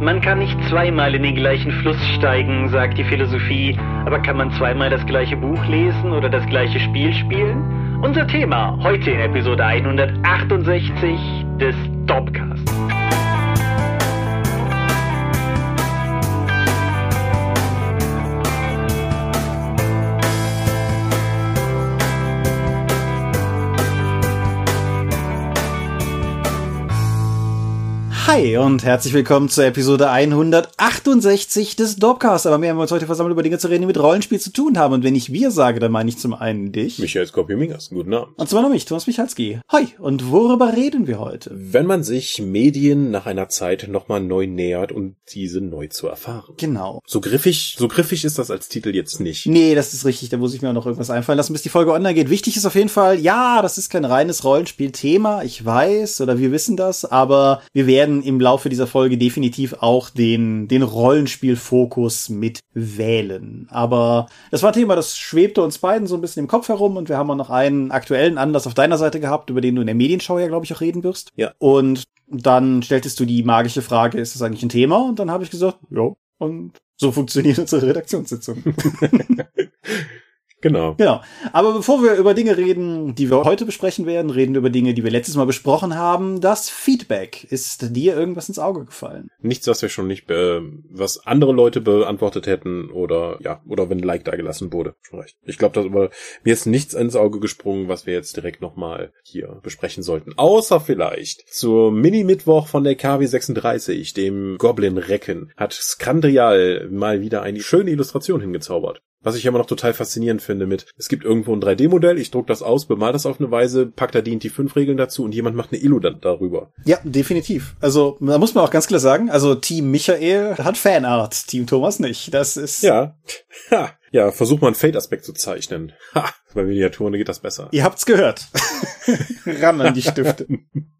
Man kann nicht zweimal in den gleichen Fluss steigen, sagt die Philosophie, aber kann man zweimal das gleiche Buch lesen oder das gleiche Spiel spielen? Unser Thema heute in Episode 168 des Topcasts. Hi und herzlich willkommen zur Episode 168 des Dopcast. Aber wir haben uns heute versammelt, über Dinge zu reden, die mit Rollenspiel zu tun haben. Und wenn ich wir sage, dann meine ich zum einen dich. Michael Skopje-Mingas, guten Abend. Und zum anderen mich, Thomas Michalski. Hi, und worüber reden wir heute? Wenn man sich Medien nach einer Zeit nochmal neu nähert und diese neu zu erfahren. Genau. So griffig, so griffig ist das als Titel jetzt nicht. Nee, das ist richtig. Da muss ich mir auch noch irgendwas einfallen lassen, bis die Folge online geht. Wichtig ist auf jeden Fall, ja, das ist kein reines Rollenspiel-Thema. Ich weiß, oder wir wissen das, aber wir werden im Laufe dieser Folge definitiv auch den, den Rollenspielfokus mit wählen. Aber das war ein Thema, das schwebte uns beiden so ein bisschen im Kopf herum und wir haben auch noch einen aktuellen Anlass auf deiner Seite gehabt, über den du in der Medienschau ja, glaube ich, auch reden wirst. Ja. Und dann stelltest du die magische Frage, ist das eigentlich ein Thema? Und dann habe ich gesagt, ja. Und so funktioniert unsere Redaktionssitzung. Genau. Genau. Aber bevor wir über Dinge reden, die wir heute besprechen werden, reden wir über Dinge, die wir letztes Mal besprochen haben. Das Feedback. Ist dir irgendwas ins Auge gefallen? Nichts, was wir schon nicht, be was andere Leute beantwortet hätten oder ja, oder wenn ein Like da gelassen wurde. Schon recht. Ich glaube, dass aber mir ist nichts ins Auge gesprungen, was wir jetzt direkt nochmal hier besprechen sollten. Außer vielleicht zur Mini-Mittwoch von der KW36, dem Goblin-Recken, hat Skandrial mal wieder eine schöne Illustration hingezaubert. Was ich immer noch total faszinierend finde mit, es gibt irgendwo ein 3D-Modell, ich druck das aus, bemal das auf eine Weise, pack da die fünf Regeln dazu und jemand macht eine Illu dann darüber. Ja, definitiv. Also, da muss man auch ganz klar sagen, also Team Michael hat Fanart, Team Thomas nicht. Das ist. Ja. Ha. Ja, versuch mal einen Fade-Aspekt zu zeichnen. Ha. Bei Miniaturen geht das besser. Ihr habt's gehört. Ran an die Stifte.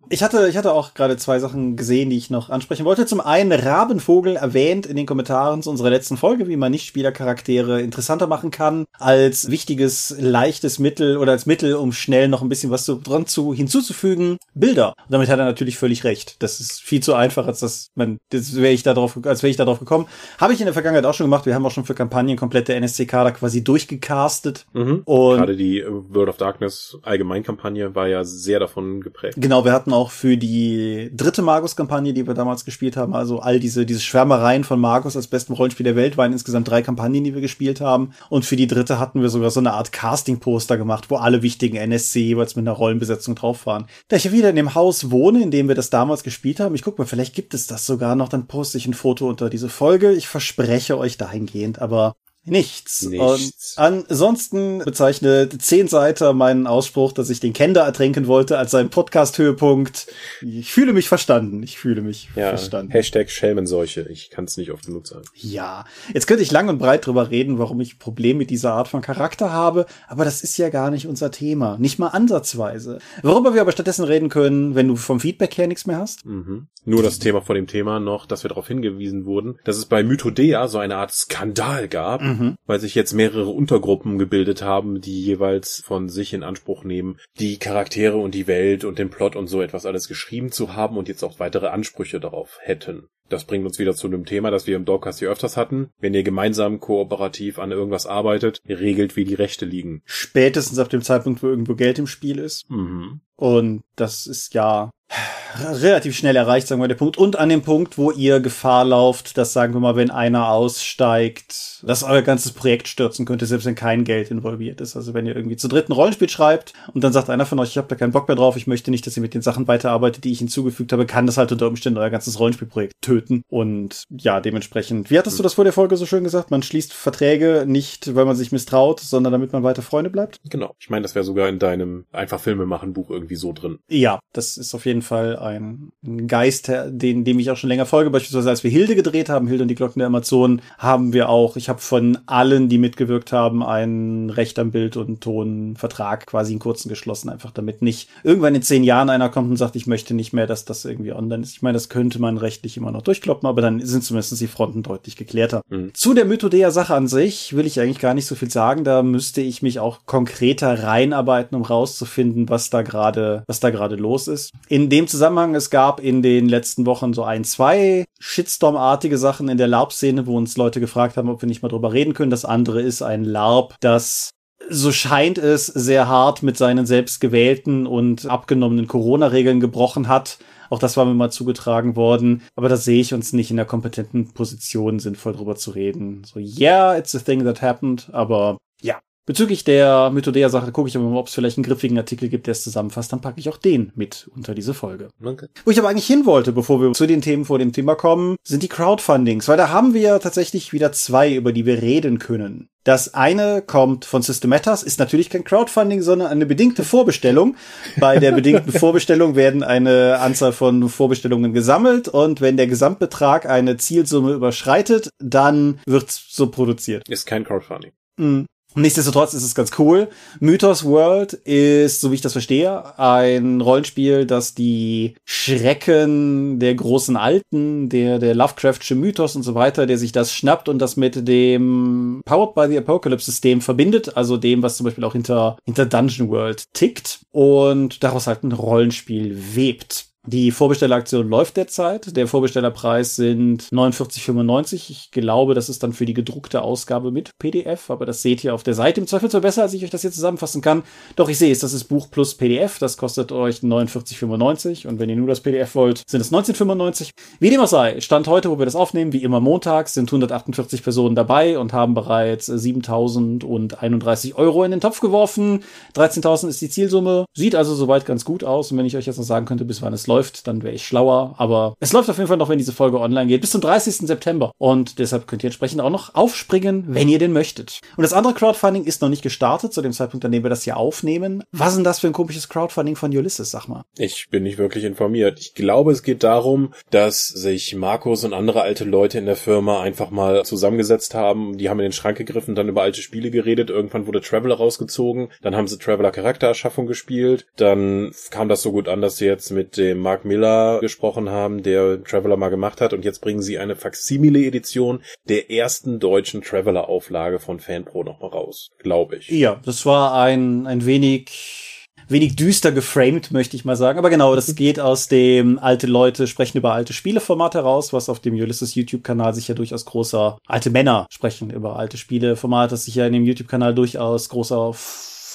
Ich hatte, ich hatte auch gerade zwei Sachen gesehen, die ich noch ansprechen wollte. Zum einen Rabenvogel erwähnt in den Kommentaren zu unserer letzten Folge, wie man Nicht-Spielercharaktere interessanter machen kann, als wichtiges, leichtes Mittel oder als Mittel, um schnell noch ein bisschen was zu, dran zu, hinzuzufügen. Bilder. Und damit hat er natürlich völlig recht. Das ist viel zu einfach, als das, man, das wäre ich da drauf, als wäre ich da drauf gekommen. Habe ich in der Vergangenheit auch schon gemacht. Wir haben auch schon für Kampagnen komplette NSCK da quasi durchgecastet. Mhm. Und gerade die World of Darkness Allgemeinkampagne war ja sehr davon geprägt. Genau, wir hatten auch für die dritte Magus-Kampagne, die wir damals gespielt haben, also all diese, diese Schwärmereien von Magus als besten Rollenspiel der Welt, waren insgesamt drei Kampagnen, die wir gespielt haben. Und für die dritte hatten wir sogar so eine Art Casting-Poster gemacht, wo alle wichtigen NSC jeweils mit einer Rollenbesetzung drauf waren. Da ich ja wieder in dem Haus wohne, in dem wir das damals gespielt haben, ich guck mal, vielleicht gibt es das sogar noch, dann poste ich ein Foto unter diese Folge. Ich verspreche euch dahingehend, aber Nichts. Nichts. Und ansonsten bezeichnet zehn Seiter meinen Ausspruch, dass ich den Kender ertränken wollte, als seinen Podcast-Höhepunkt. Ich fühle mich verstanden. Ich fühle mich ja, verstanden. Hashtag Schelmenseuche. Ich kann es nicht oft genug sagen. Ja. Jetzt könnte ich lang und breit drüber reden, warum ich Probleme mit dieser Art von Charakter habe, aber das ist ja gar nicht unser Thema. Nicht mal ansatzweise. Worüber wir aber stattdessen reden können, wenn du vom Feedback her nichts mehr hast. Mhm. Nur das Thema vor dem Thema noch, dass wir darauf hingewiesen wurden, dass es bei Mythodea so eine Art Skandal gab. Mhm mhm. weil sich jetzt mehrere Untergruppen gebildet haben, die jeweils von sich in Anspruch nehmen, die Charaktere und die Welt und den Plot und so etwas alles geschrieben zu haben und jetzt auch weitere Ansprüche darauf hätten. Das bringt uns wieder zu einem Thema, das wir im Dogcast hier öfters hatten. Wenn ihr gemeinsam kooperativ an irgendwas arbeitet, ihr regelt, wie die Rechte liegen. Spätestens ab dem Zeitpunkt, wo irgendwo Geld im Spiel ist. Mhm. Und das ist ja relativ schnell erreicht, sagen wir, der Punkt. Und an dem Punkt, wo ihr Gefahr lauft, dass, sagen wir mal, wenn einer aussteigt, dass euer ganzes Projekt stürzen könnte, selbst wenn kein Geld involviert ist. Also wenn ihr irgendwie zu dritten Rollenspiel schreibt und dann sagt einer von euch, ich habe da keinen Bock mehr drauf, ich möchte nicht, dass ihr mit den Sachen weiterarbeitet, die ich hinzugefügt habe, kann das halt unter Umständen euer ganzes Rollenspielprojekt töten. Und ja, dementsprechend, wie hattest du das vor der Folge so schön gesagt? Man schließt Verträge nicht, weil man sich misstraut, sondern damit man weiter Freunde bleibt? Genau. Ich meine, das wäre sogar in deinem einfach Filme machen Buch irgendwie so drin. Ja, das ist auf jeden Fall ein Geist, den, dem ich auch schon länger folge. Beispielsweise als wir Hilde gedreht haben, Hilde und die Glocken der Amazonen, haben wir auch, ich habe von allen, die mitgewirkt haben, einen Recht am Bild und Ton Vertrag quasi in kurzen geschlossen, einfach damit nicht irgendwann in zehn Jahren einer kommt und sagt, ich möchte nicht mehr, dass das irgendwie online ist. Ich meine, das könnte man rechtlich immer noch durchkloppen, aber dann sind zumindest die Fronten deutlich geklärter. Mhm. Zu der Mythodea-Sache an sich will ich eigentlich gar nicht so viel sagen. Da müsste ich mich auch konkreter reinarbeiten, um rauszufinden, was da gerade, was da gerade los ist. In In dem Zusammenhang, es gab in den letzten Wochen so ein, zwei Shitstorm-artige Sachen in der LARP-Szene, wo uns Leute gefragt haben, ob wir nicht mal drüber reden können. Das andere ist ein LARP, das so scheint es sehr hart mit seinen selbst gewählten und abgenommenen Corona-Regeln gebrochen hat. Auch das war mir mal zugetragen worden. Aber da sehe ich uns nicht in der kompetenten Position, sinnvoll drüber zu reden. So, yeah, it's a thing that happened. Aber ja, Bezüglich der Mythodea-Sache gucke ich aber mal, ob es vielleicht einen griffigen Artikel gibt, der es zusammenfasst. Dann packe ich auch den mit unter diese Folge. Okay. Wo ich aber eigentlich hin wollte, bevor wir zu den Themen vor dem Thema kommen, sind die Crowdfundings. Weil da haben wir tatsächlich wieder zwei, über die wir reden können. Das eine kommt von Systematas, ist natürlich kein Crowdfunding, sondern eine bedingte Vorbestellung. Bei der bedingten Vorbestellung werden eine Anzahl von Vorbestellungen gesammelt und wenn der Gesamtbetrag eine Zielsumme überschreitet, dann wird so produziert. Ist kein Crowdfunding. Mhm. Nichtsdestotrotz ist es ganz cool. Mythos World ist, so wie ich das verstehe, ein Rollenspiel, das die Schrecken der großen Alten, der, der Lovecraftsche Mythos und so weiter, der sich das schnappt und das mit dem Powered by the Apocalypse System verbindet, also dem, was zum Beispiel auch hinter, hinter Dungeon World tickt und daraus halt ein Rollenspiel webt. Die Vorbestelleraktion läuft derzeit. Der Vorbestellerpreis sind 49,95. Ich glaube, das ist dann für die gedruckte Ausgabe mit PDF, aber das seht ihr auf der Seite. Im Zweifel zwar besser, als ich euch das hier zusammenfassen kann. Doch ich sehe es, das ist Buch plus PDF. Das kostet euch 49,95 und wenn ihr nur das PDF wollt, sind es 19,95. Wie dem auch sei, Stand heute, wo wir das aufnehmen, wie immer montags, sind 148 Personen dabei und haben bereits 7.031 Euro in den Topf geworfen. 13.000 ist die Zielsumme. Sieht also soweit ganz gut aus und wenn ich euch jetzt noch sagen könnte, bis wann es läuft, läuft, dann wäre ich schlauer. Aber es läuft auf jeden Fall noch, wenn diese Folge online geht, bis zum 30. September. Und deshalb könnt ihr entsprechend auch noch aufspringen, wenn ihr den möchtet. Und das andere Crowdfunding ist noch nicht gestartet, zu dem Zeitpunkt, an dem wir das hier aufnehmen. Was ist denn das für ein komisches Crowdfunding von Ulysses, sag mal? Ich bin nicht wirklich informiert. Ich glaube, es geht darum, dass sich Markus und andere alte Leute in der Firma einfach mal zusammengesetzt haben. Die haben in den Schrank gegriffen, dann über alte Spiele geredet. Irgendwann wurde Traveler rausgezogen. Dann haben sie Traveler Charaktererschaffung gespielt. Dann kam das so gut an, dass sie jetzt mit dem Mark Miller gesprochen haben, der Traveler mal gemacht hat. Und jetzt bringen sie eine Faksimile-Edition der ersten deutschen Traveler-Auflage von FanPro nochmal raus, glaube ich. Ja, das war ein, ein wenig wenig düster geframed, möchte ich mal sagen. Aber genau, das geht aus dem alte Leute sprechen über alte Spieleformat heraus, was auf dem Ulysses YouTube-Kanal sich ja durchaus großer, alte Männer sprechen über alte Spieleformat, das sich ja in dem YouTube-Kanal durchaus großer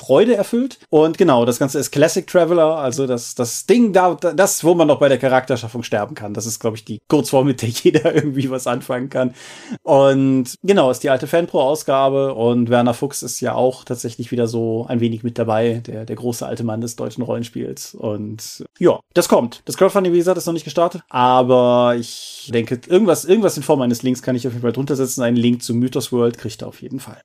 Freude erfüllt. Und genau, das Ganze ist Classic Traveler, also das, das Ding da, das, wo man noch bei der Charakterschaffung sterben kann. Das ist, glaube ich, die Kurzform, mit der jeder irgendwie was anfangen kann. Und genau, ist die alte Fanpro-Ausgabe und Werner Fuchs ist ja auch tatsächlich wieder so ein wenig mit dabei, der, der große alte Mann des deutschen Rollenspiels. Und ja, das kommt. Das Crowdfunding, wie gesagt, ist noch nicht gestartet, aber ich denke, irgendwas, irgendwas in Form eines Links kann ich auf jeden Fall drunter setzen. Einen Link zu Mythos World kriegt er auf jeden Fall.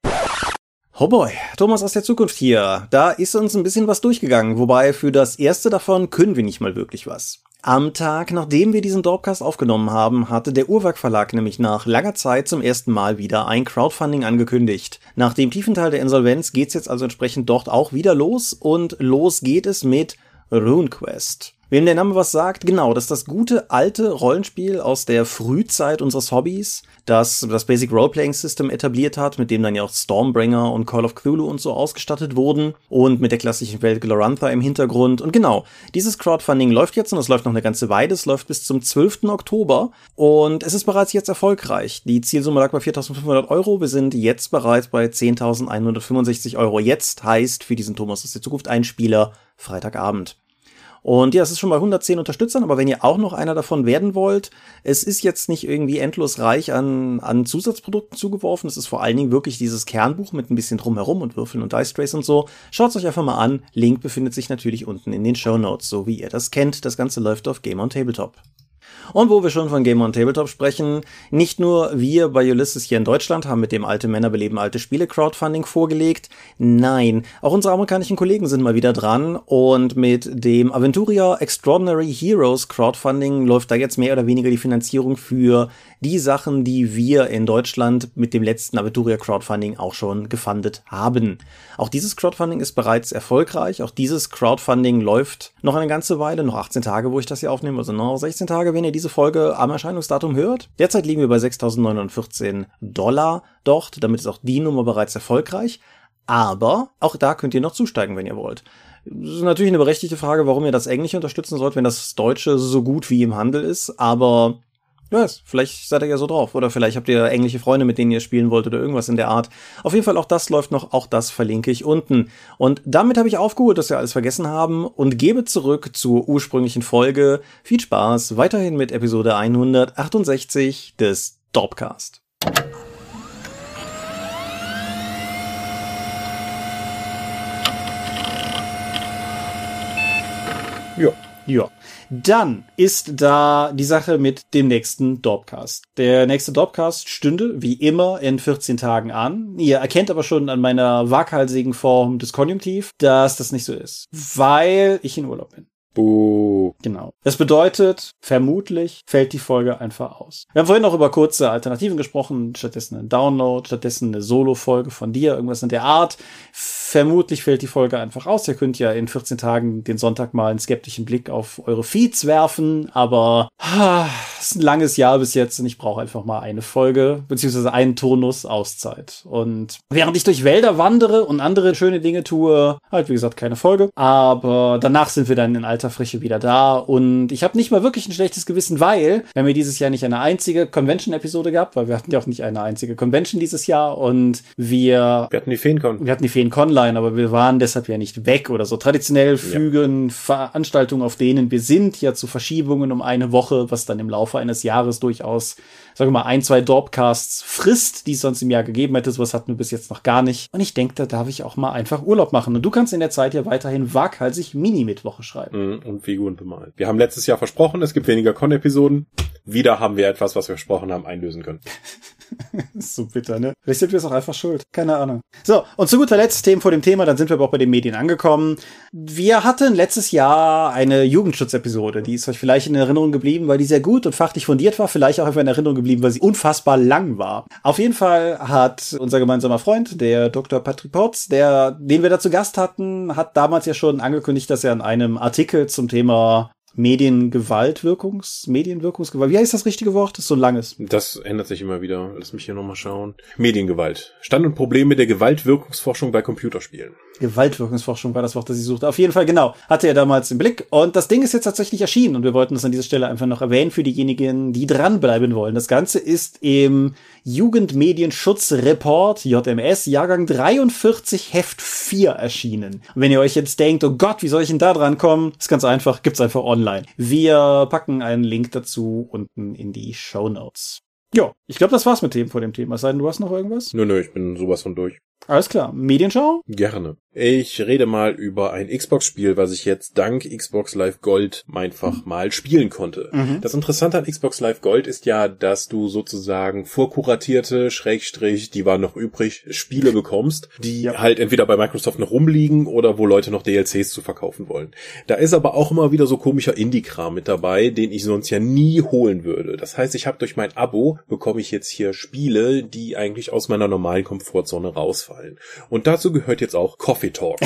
Oh boy, Thomas aus der Zukunft hier. Da ist uns ein bisschen was durchgegangen, wobei für das erste davon können wir nicht mal wirklich was. Am Tag, nachdem wir diesen Dropcast aufgenommen haben, hatte der Uhrwerk Verlag nämlich nach langer Zeit zum ersten Mal wieder ein Crowdfunding angekündigt. Nach dem tiefen Teil der Insolvenz geht's jetzt also entsprechend dort auch wieder los und los geht es mit RuneQuest. Wem der Name was sagt, genau, das ist das gute alte Rollenspiel aus der Frühzeit unseres Hobbys, das das Basic Roleplaying System etabliert hat, mit dem dann ja auch Stormbringer und Call of Cthulhu und so ausgestattet wurden und mit der klassischen Welt Glorantha im Hintergrund. Und genau, dieses Crowdfunding läuft jetzt und es läuft noch eine ganze Weile, es läuft bis zum 12. Oktober und es ist bereits jetzt erfolgreich. Die Zielsumme lag bei 4.500 Euro, wir sind jetzt bereits bei 10.165 Euro. Jetzt heißt für diesen Thomas aus der Zukunft ein Spieler Freitagabend. Und ja, es ist schon bei 110 Unterstützern, aber wenn ihr auch noch einer davon werden wollt, es ist jetzt nicht irgendwie endlos reich an, an Zusatzprodukten zugeworfen. Es ist vor allen Dingen wirklich dieses Kernbuch mit ein bisschen drumherum und Würfeln und Dice Trace und so. Schaut euch einfach mal an. Link befindet sich natürlich unten in den Show Notes, so wie ihr das kennt. Das Ganze läuft auf Game on Tabletop. Und wo wir schon von Game on Tabletop sprechen, nicht nur wir bei Ulysses hier in Deutschland haben mit dem Alte Männer beleben alte Spiele Crowdfunding vorgelegt, nein, auch unsere amerikanischen Kollegen sind mal wieder dran und mit dem Aventuria Extraordinary Heroes Crowdfunding läuft da jetzt mehr oder weniger die Finanzierung für die Sachen, die wir in Deutschland mit dem letzten Aventuria Crowdfunding auch schon gefundet haben. Auch dieses Crowdfunding ist bereits erfolgreich. Auch dieses Crowdfunding läuft noch eine ganze Weile, noch 18 Tage, wo ich das hier aufnehme, also noch 16 Tage, wenn ihr diese Folge am Erscheinungsdatum hört. Derzeit liegen wir bei 6.914 Dollar dort. Damit ist auch die Nummer bereits erfolgreich. Aber auch da könnt ihr noch zusteigen, wenn ihr wollt. Das ist natürlich eine berechtigte Frage, warum ihr das Englische unterstützen sollt, wenn das Deutsche so gut wie im Handel ist, aber ja, yes, vielleicht seid ihr ja so drauf. Oder vielleicht habt ihr englische Freunde, mit denen ihr spielen wollt oder irgendwas in der Art. Auf jeden Fall auch das läuft noch, auch das verlinke ich unten. Und damit habe ich aufgeholt, dass wir alles vergessen haben und gebe zurück zur ursprünglichen Folge. Viel Spaß weiterhin mit Episode 168 des Dorpcast. Ja. Ja. Dann ist da die Sache mit dem nächsten Dorpcast. Der nächste Dorpcast stünde wie immer in 14 Tagen an. Ihr erkennt aber schon an meiner waghalsigen Form des Konjunktiv, dass das nicht so ist, weil ich in Urlaub bin. Buh. Genau. Das bedeutet, vermutlich fällt die Folge einfach aus. Wir haben vorhin noch über kurze Alternativen gesprochen, stattdessen ein Download, stattdessen eine Solo-Folge von dir, irgendwas in der Art. Vermutlich fällt die Folge einfach aus. Ihr könnt ja in 14 Tagen den Sonntag mal einen skeptischen Blick auf eure Feeds werfen, aber es ist ein langes Jahr bis jetzt und ich brauche einfach mal eine Folge, beziehungsweise einen Turnus Auszeit. Und während ich durch Wälder wandere und andere schöne Dinge tue, halt wie gesagt keine Folge, aber danach sind wir dann in alter Frische wieder da und ich habe nicht mal wirklich ein schlechtes Gewissen, weil wir haben ja dieses Jahr nicht eine einzige Convention-Episode gehabt, weil wir hatten ja auch nicht eine einzige Convention dieses Jahr und wir... Wir hatten die Feencon. Wir hatten die Feencon online, aber wir waren deshalb ja nicht weg oder so. Traditionell fügen ja. Veranstaltungen, auf denen wir sind, ja zu Verschiebungen um eine Woche, was dann im Laufe eines Jahres durchaus, sagen wir mal, ein, zwei Dorpcasts frisst, die es sonst im Jahr gegeben hätte. Sowas hatten wir bis jetzt noch gar nicht. Und ich denke, da darf ich auch mal einfach Urlaub machen. Und du kannst in der Zeit ja weiterhin waghalsig Mini-Mittwoche schreiben. Mhm, und Figuren bemalen. Wir haben letztes Jahr versprochen, es gibt weniger Con-Episoden. Wieder haben wir etwas, was wir versprochen haben, einlösen können. so bitter, ne? Vielleicht sind wir es auch einfach schuld. Keine Ahnung. So, und zu guter Letzt Themen vor dem Thema, dann sind wir aber auch bei den Medien angekommen. Wir hatten letztes Jahr eine Jugendschutzepisode, die ist euch vielleicht in Erinnerung geblieben, weil die sehr gut und fachlich fundiert war, vielleicht auch einfach in Erinnerung geblieben, weil sie unfassbar lang war. Auf jeden Fall hat unser gemeinsamer Freund, der Dr. Patrick Potts, der, den wir da zu Gast hatten, hat damals ja schon angekündigt, dass er an einem Artikel zum Thema Mediengewaltwirkungs, Medienwirkungsgewalt. Wie heißt das richtige Wort? Das ist so ein langes. Das ändert sich immer wieder. Lass mich hier nochmal schauen. Mediengewalt. Stand und Probleme der Gewaltwirkungsforschung bei Computerspielen. Gewaltwirkungsforschung war das Wort, das ich suchte. Auf jeden Fall, genau. Hatte er damals im Blick. Und das Ding ist jetzt tatsächlich erschienen. Und wir wollten das an dieser Stelle einfach noch erwähnen für diejenigen, die dranbleiben wollen. Das Ganze ist im Jugendmedienschutzreport JMS Jahrgang 43 Heft 4 erschienen. Und wenn ihr euch jetzt denkt, oh Gott, wie soll ich denn da dran kommen? Ist ganz einfach, gibt's einfach online. Wir packen einen Link dazu unten in die Show Notes. Ja, ich glaube, das war's mit dem vor dem Thema. Sei denn, du hast noch irgendwas? Nö, nö, ich bin sowas von durch. Alles klar. Medienschau? Gerne. Ich rede mal über ein Xbox-Spiel, was ich jetzt dank Xbox Live Gold einfach mal spielen konnte. Mhm. Das Interessante an Xbox Live Gold ist ja, dass du sozusagen vorkuratierte, Schrägstrich, die waren noch übrig, Spiele bekommst, die ja. halt entweder bei Microsoft noch rumliegen oder wo Leute noch DLCs zu verkaufen wollen. Da ist aber auch immer wieder so komischer Indie-Kram mit dabei, den ich sonst ja nie holen würde. Das heißt, ich habe durch mein Abo bekomme ich jetzt hier Spiele, die eigentlich aus meiner normalen Komfortzone rausfallen. Und dazu gehört jetzt auch Coffee Coffee Talk.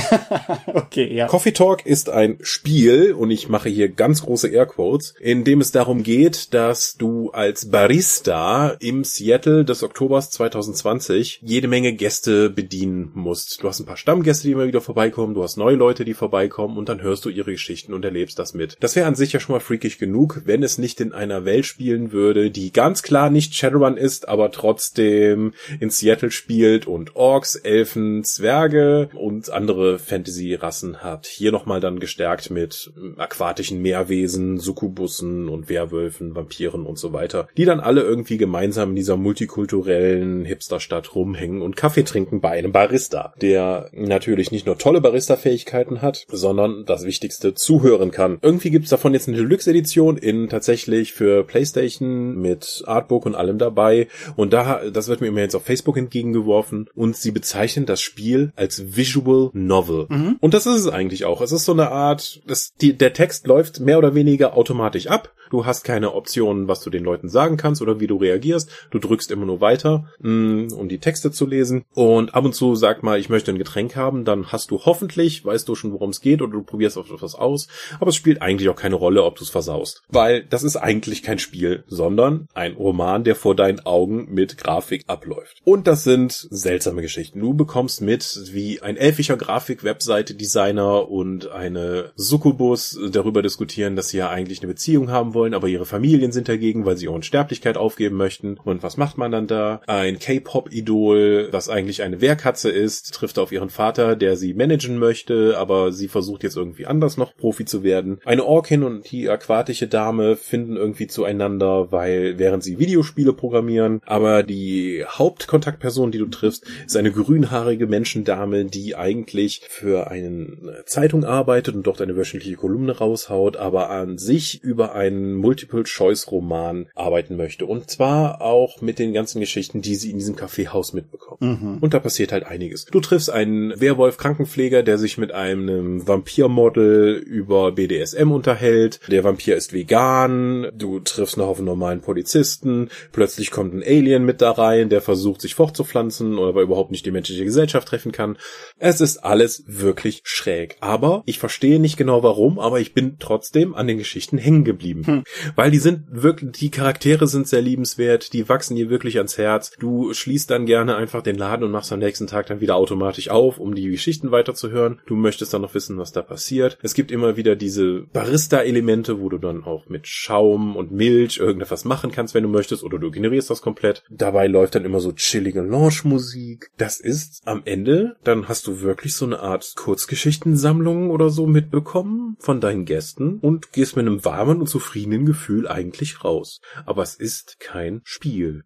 okay, ja. Coffee Talk ist ein Spiel, und ich mache hier ganz große Airquotes, in dem es darum geht, dass du als Barista im Seattle des Oktobers 2020 jede Menge Gäste bedienen musst. Du hast ein paar Stammgäste, die immer wieder vorbeikommen, du hast neue Leute, die vorbeikommen, und dann hörst du ihre Geschichten und erlebst das mit. Das wäre an sich ja schon mal freakig genug, wenn es nicht in einer Welt spielen würde, die ganz klar nicht Shadowrun ist, aber trotzdem in Seattle spielt und Orks, Elfen, Zwerge und andere Fantasy-Rassen hat. Hier nochmal dann gestärkt mit aquatischen Meerwesen, Sukkubussen und Werwölfen, Vampiren und so weiter, die dann alle irgendwie gemeinsam in dieser multikulturellen Hipsterstadt rumhängen und Kaffee trinken bei einem Barista, der natürlich nicht nur tolle Barista-Fähigkeiten hat, sondern das Wichtigste zuhören kann. Irgendwie gibt's davon jetzt eine Deluxe-Edition in tatsächlich für PlayStation mit Artbook und allem dabei und da, das wird mir immer jetzt auf Facebook entgegengeworfen und sie bezeichnen das Spiel als Visual Novel. Mhm. Und das ist es eigentlich auch. Es ist so eine Art, das, die, der Text läuft mehr oder weniger automatisch ab. Du hast keine Optionen, was du den Leuten sagen kannst oder wie du reagierst. Du drückst immer nur weiter, mh, um die Texte zu lesen. Und ab und zu sag mal, ich möchte ein Getränk haben, dann hast du hoffentlich, weißt du schon, worum es geht oder du probierst auf etwas aus. Aber es spielt eigentlich auch keine Rolle, ob du es versaust. Weil das ist eigentlich kein Spiel, sondern ein Roman, der vor deinen Augen mit Grafik abläuft. Und das sind seltsame Geschichten. Du bekommst mit, wie ein elfischer Grafik-Webseite-Designer und eine Succubus darüber diskutieren, dass sie ja eigentlich eine Beziehung haben wollen, aber ihre Familien sind dagegen, weil sie ihre Unsterblichkeit aufgeben möchten. Und was macht man dann da? Ein K-Pop-Idol, was eigentlich eine Wehrkatze ist, trifft auf ihren Vater, der sie managen möchte, aber sie versucht jetzt irgendwie anders noch Profi zu werden. Eine Orkin und die aquatische Dame finden irgendwie zueinander, weil während sie Videospiele programmieren, aber die Hauptkontaktperson, die du triffst, ist eine grünhaarige Menschendame, die eigentlich für eine Zeitung arbeitet und dort eine wöchentliche Kolumne raushaut, aber an sich über einen Multiple-Choice-Roman arbeiten möchte. Und zwar auch mit den ganzen Geschichten, die sie in diesem Kaffeehaus mitbekommt. Mhm. Und da passiert halt einiges. Du triffst einen Werwolf-Krankenpfleger, der sich mit einem Vampirmodel über BDSM unterhält. Der Vampir ist vegan. Du triffst noch auf einen normalen Polizisten. Plötzlich kommt ein Alien mit da rein, der versucht, sich fortzupflanzen oder aber überhaupt nicht die menschliche Gesellschaft treffen kann. Es ist alles wirklich schräg. Aber ich verstehe nicht genau warum, aber ich bin trotzdem an den Geschichten hängen geblieben. Hm. Weil die sind wirklich, die Charaktere sind sehr liebenswert, die wachsen dir wirklich ans Herz. Du schließt dann gerne einfach den Laden und machst am nächsten Tag dann wieder automatisch auf, um die Geschichten weiterzuhören. Du möchtest dann noch wissen, was da passiert. Es gibt immer wieder diese Barista-Elemente, wo du dann auch mit Schaum und Milch irgendetwas machen kannst, wenn du möchtest, oder du generierst das komplett. Dabei läuft dann immer so chillige Lounge-Musik. Das ist am Ende, dann hast du wirklich so eine Art Kurzgeschichtensammlung oder so mitbekommen von deinen Gästen und gehst mit einem warmen und zufriedenen Gefühl eigentlich raus. Aber es ist kein Spiel.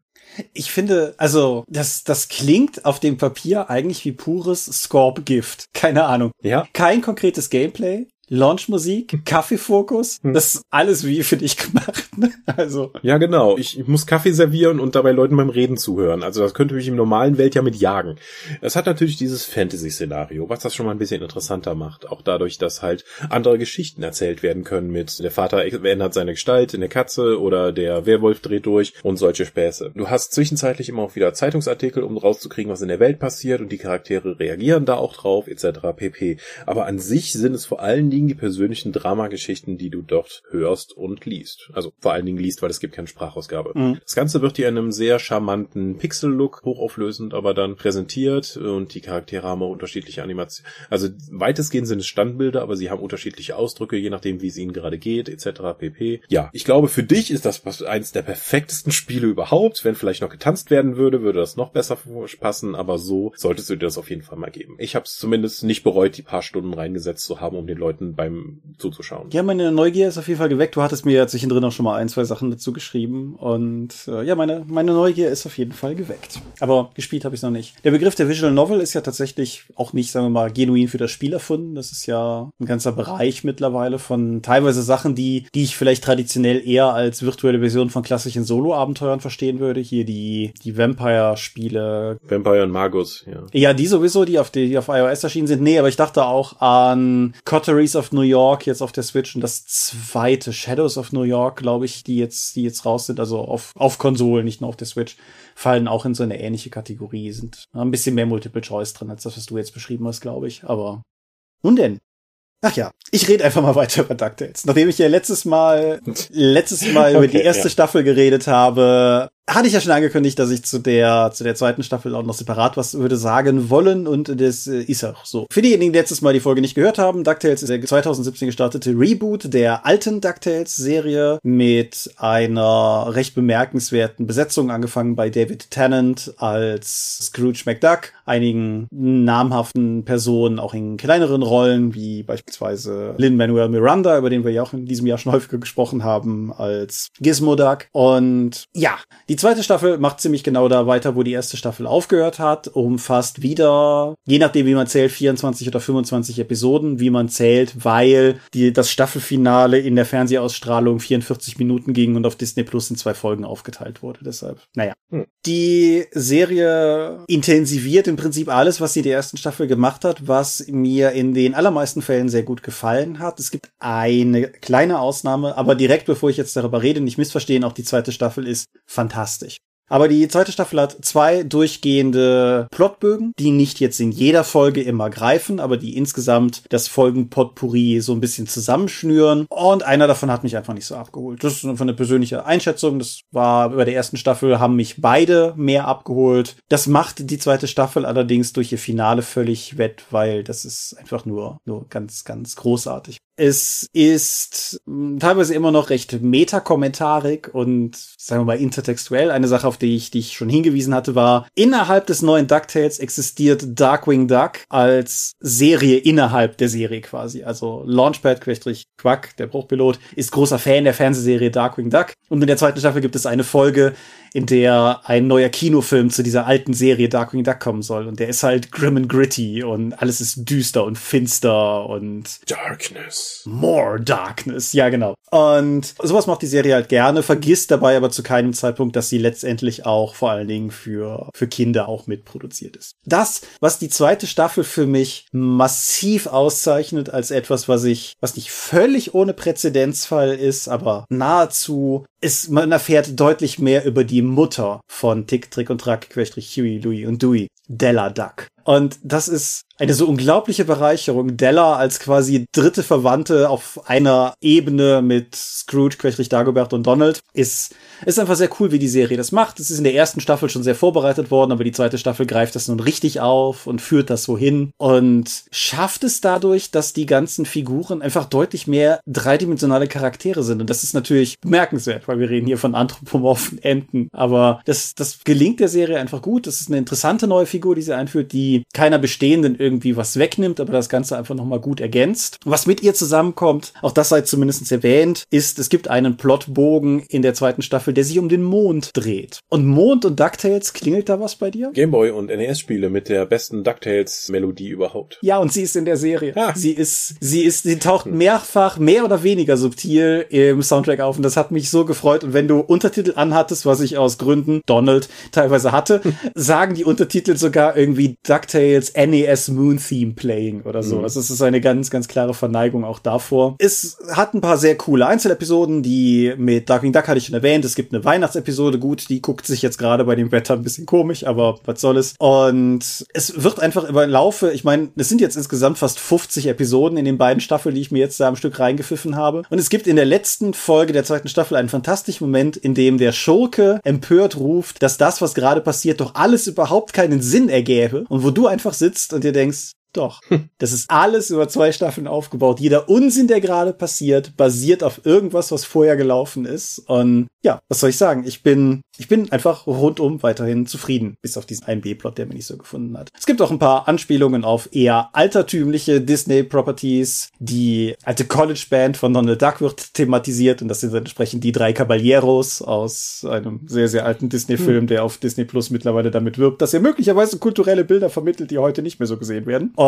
Ich finde, also, das, das klingt auf dem Papier eigentlich wie pures Scorp-Gift. Keine Ahnung. Ja. Kein konkretes Gameplay. Launchmusik, Kaffeefokus, hm. das ist alles wie für dich gemacht. Ne? Also. Ja, genau. Ich, ich, muss Kaffee servieren und dabei Leuten beim Reden zuhören. Also das könnte mich im normalen Welt ja mit jagen. Es hat natürlich dieses Fantasy-Szenario, was das schon mal ein bisschen interessanter macht. Auch dadurch, dass halt andere Geschichten erzählt werden können mit der Vater ändert seine Gestalt in der Katze oder der Werwolf dreht durch und solche Späße. Du hast zwischenzeitlich immer auch wieder Zeitungsartikel, um rauszukriegen, was in der Welt passiert und die Charaktere reagieren da auch drauf, etc. pp. Aber an sich sind es vor allen liegen die persönlichen Dramageschichten, die du dort hörst und liest. Also vor allen Dingen liest, weil es gibt keine Sprachausgabe. Mhm. Das Ganze wird dir in einem sehr charmanten Pixel-Look, hochauflösend, aber dann präsentiert und die Charaktere haben auch unterschiedliche Animationen. Also weitestgehend sind es Standbilder, aber sie haben unterschiedliche Ausdrücke, je nachdem, wie es ihnen gerade geht, etc. pp. Ja, ich glaube, für dich ist das eins der perfektesten Spiele überhaupt. Wenn vielleicht noch getanzt werden würde, würde das noch besser passen, aber so solltest du dir das auf jeden Fall mal geben. Ich habe es zumindest nicht bereut, die paar Stunden reingesetzt zu haben, um den Leuten Leuten beim zuzuschauen. Ja, meine Neugier ist auf jeden Fall geweckt. Du hattest mir ja zwischendrin auch schon mal ein, zwei Sachen dazu geschrieben. Und äh, ja, meine, meine Neugier ist auf jeden Fall geweckt. Aber gespielt habe ich noch nicht. Der Begriff der Visual Novel ist ja tatsächlich auch nicht, sagen wir mal, genuin für das Spiel erfunden. Das ist ja ein ganzer Bereich mittlerweile von teilweise Sachen, die, die ich vielleicht traditionell eher als virtuelle Version von klassischen Solo-Abenteuern verstehen würde. Hier die, die Vampire-Spiele. Vampire und Magus, ja. Ja, die sowieso, die auf, die, die auf iOS erschienen sind. Nee, aber ich dachte auch an Coteries of New York jetzt auf der Switch und das zweite Shadows of New York, glaube ich, die jetzt, die jetzt raus sind, also auf, auf Konsolen, nicht nur auf der Switch, fallen auch in so eine ähnliche Kategorie, sind ein bisschen mehr Multiple Choice drin als das, was du jetzt beschrieben hast, glaube ich, aber nun denn. Ach ja, ich rede einfach mal weiter über DuckTales. Nachdem ich ja letztes Mal, letztes Mal okay, über die erste ja. Staffel geredet habe, hatte ich ja schon angekündigt, dass ich zu der, zu der zweiten Staffel auch noch separat was würde sagen wollen und das äh, ist auch so. Für diejenigen, die letztes Mal die Folge nicht gehört haben, DuckTales ist der 2017 gestartete Reboot der alten DuckTales-Serie mit einer recht bemerkenswerten Besetzung, angefangen bei David Tennant als Scrooge McDuck, einigen namhaften Personen auch in kleineren Rollen, wie beispielsweise Lin-Manuel Miranda, über den wir ja auch in diesem Jahr schon häufiger gesprochen haben, als Gizmo Duck. Und ja, die Die zweite Staffel macht ziemlich genau da weiter, wo die erste Staffel aufgehört hat, umfasst wieder, je nachdem wie man zählt, 24 oder 25 Episoden, wie man zählt, weil die, das Staffelfinale in der Fernsehausstrahlung 44 Minuten ging und auf Disney Plus in zwei Folgen aufgeteilt wurde. Deshalb, naja. Hm. Die Serie intensiviert im Prinzip alles, was sie in der ersten Staffel gemacht hat, was mir in den allermeisten Fällen sehr gut gefallen hat. Es gibt eine kleine Ausnahme, aber direkt bevor ich jetzt darüber rede, nicht missverstehen, auch die zweite Staffel ist fantastisch. Aber die zweite Staffel hat zwei durchgehende Plotbögen, die nicht jetzt in jeder Folge immer greifen, aber die insgesamt das Folgenpotpourri so ein bisschen zusammenschnüren. Und einer davon hat mich einfach nicht so abgeholt. Das ist einfach eine persönliche Einschätzung. Das war bei der ersten Staffel haben mich beide mehr abgeholt. Das macht die zweite Staffel allerdings durch ihr Finale völlig wett, weil das ist einfach nur, nur ganz, ganz großartig. Es ist hm, teilweise immer noch recht metakommentarig und sagen wir mal intertextuell. Eine Sache, auf die ich dich schon hingewiesen hatte, war, innerhalb des neuen DuckTales existiert Darkwing Duck als Serie innerhalb der Serie quasi. Also Launchpad, Quack, der Bruchpilot, ist großer Fan der Fernsehserie Darkwing Duck. Und in der zweiten Staffel gibt es eine Folge, in der ein neuer Kinofilm zu dieser alten Serie Darkwing Duck kommen soll. Und der ist halt grim and gritty und alles ist düster und finster und Darkness. More Darkness. Ja, genau. Und sowas macht die Serie halt gerne, vergisst dabei aber zu keinem Zeitpunkt, dass sie letztendlich auch vor allen Dingen für, für Kinder auch mitproduziert ist. Das, was die zweite Staffel für mich massiv auszeichnet als etwas, was ich, was nicht völlig ohne Präzedenzfall ist, aber nahezu ist, man erfährt deutlich mehr über die Mutter von Tick, Trick und Track, Querstrich Huey, Louie und Dewey, Della Duck. Und das ist eine so unglaubliche Bereicherung. Della als quasi dritte Verwandte auf einer Ebene mit Scrooge, Querstrich Dagobert und Donald ist, ist einfach sehr cool, wie die Serie das macht. Es ist in der ersten Staffel schon sehr vorbereitet worden, aber die zweite Staffel greift das nun richtig auf und führt das so hin und schafft es dadurch, dass die ganzen Figuren einfach deutlich mehr dreidimensionale Charaktere sind. Und das ist natürlich bemerkenswert, weil wir reden hier von anthropomorphen Enten. Aber das, das gelingt der Serie einfach gut. Das ist eine interessante neue Figur, die sie einführt, die keiner bestehenden irgendwie was wegnimmt, aber das Ganze einfach nochmal gut ergänzt. Was mit ihr zusammenkommt, auch das sei zumindest erwähnt, ist, es gibt einen Plotbogen in der zweiten Staffel, der sich um den Mond dreht. Und Mond und DuckTales, klingelt da was bei dir? Gameboy und NES-Spiele mit der besten DuckTales-Melodie überhaupt. Ja, und sie ist in der Serie. Ah. Sie ist, sie ist, sie taucht hm. mehrfach, mehr oder weniger subtil im Soundtrack auf und das hat mich so gefreut. Und wenn du Untertitel anhattest, was ich aus Gründen Donald teilweise hatte, sagen die Untertitel sogar irgendwie DuckTales NES Moon Theme Playing oder so. Mhm. Also es ist eine ganz, ganz klare Verneigung auch davor. Es hat ein paar sehr coole Einzelepisoden, die mit Darkwing Duck hatte ich schon erwähnt. Es gibt eine Weihnachtsepisode, gut, die guckt sich jetzt gerade bei dem Wetter ein bisschen komisch, aber was soll es? Und es wird einfach über Laufe, ich meine, es sind jetzt insgesamt fast 50 Episoden in den beiden Staffeln, die ich mir jetzt da am Stück reingepfiffen habe. Und es gibt in der letzten Folge der zweiten Staffel einen fantastischen Moment, in dem der Schurke empört ruft, dass das, was gerade passiert, doch alles überhaupt keinen Sinn ergäbe. Und wo du einfach sitzt und dir denkst, doch. Das ist alles über zwei Staffeln aufgebaut. Jeder Unsinn, der gerade passiert, basiert auf irgendwas, was vorher gelaufen ist. Und ja, was soll ich sagen? Ich bin, ich bin einfach rundum weiterhin zufrieden, bis auf diesen einen B-Plot, der mir nicht so gefunden hat. Es gibt auch ein paar Anspielungen auf eher altertümliche Disney-Properties. Die alte College-Band von Donald Duck wird thematisiert und das sind entsprechend die drei Caballeros aus einem sehr, sehr alten Disney-Film, hm. der auf Disney Plus mittlerweile damit wirbt, dass er möglicherweise kulturelle Bilder vermittelt, die heute nicht mehr so gesehen werden. Und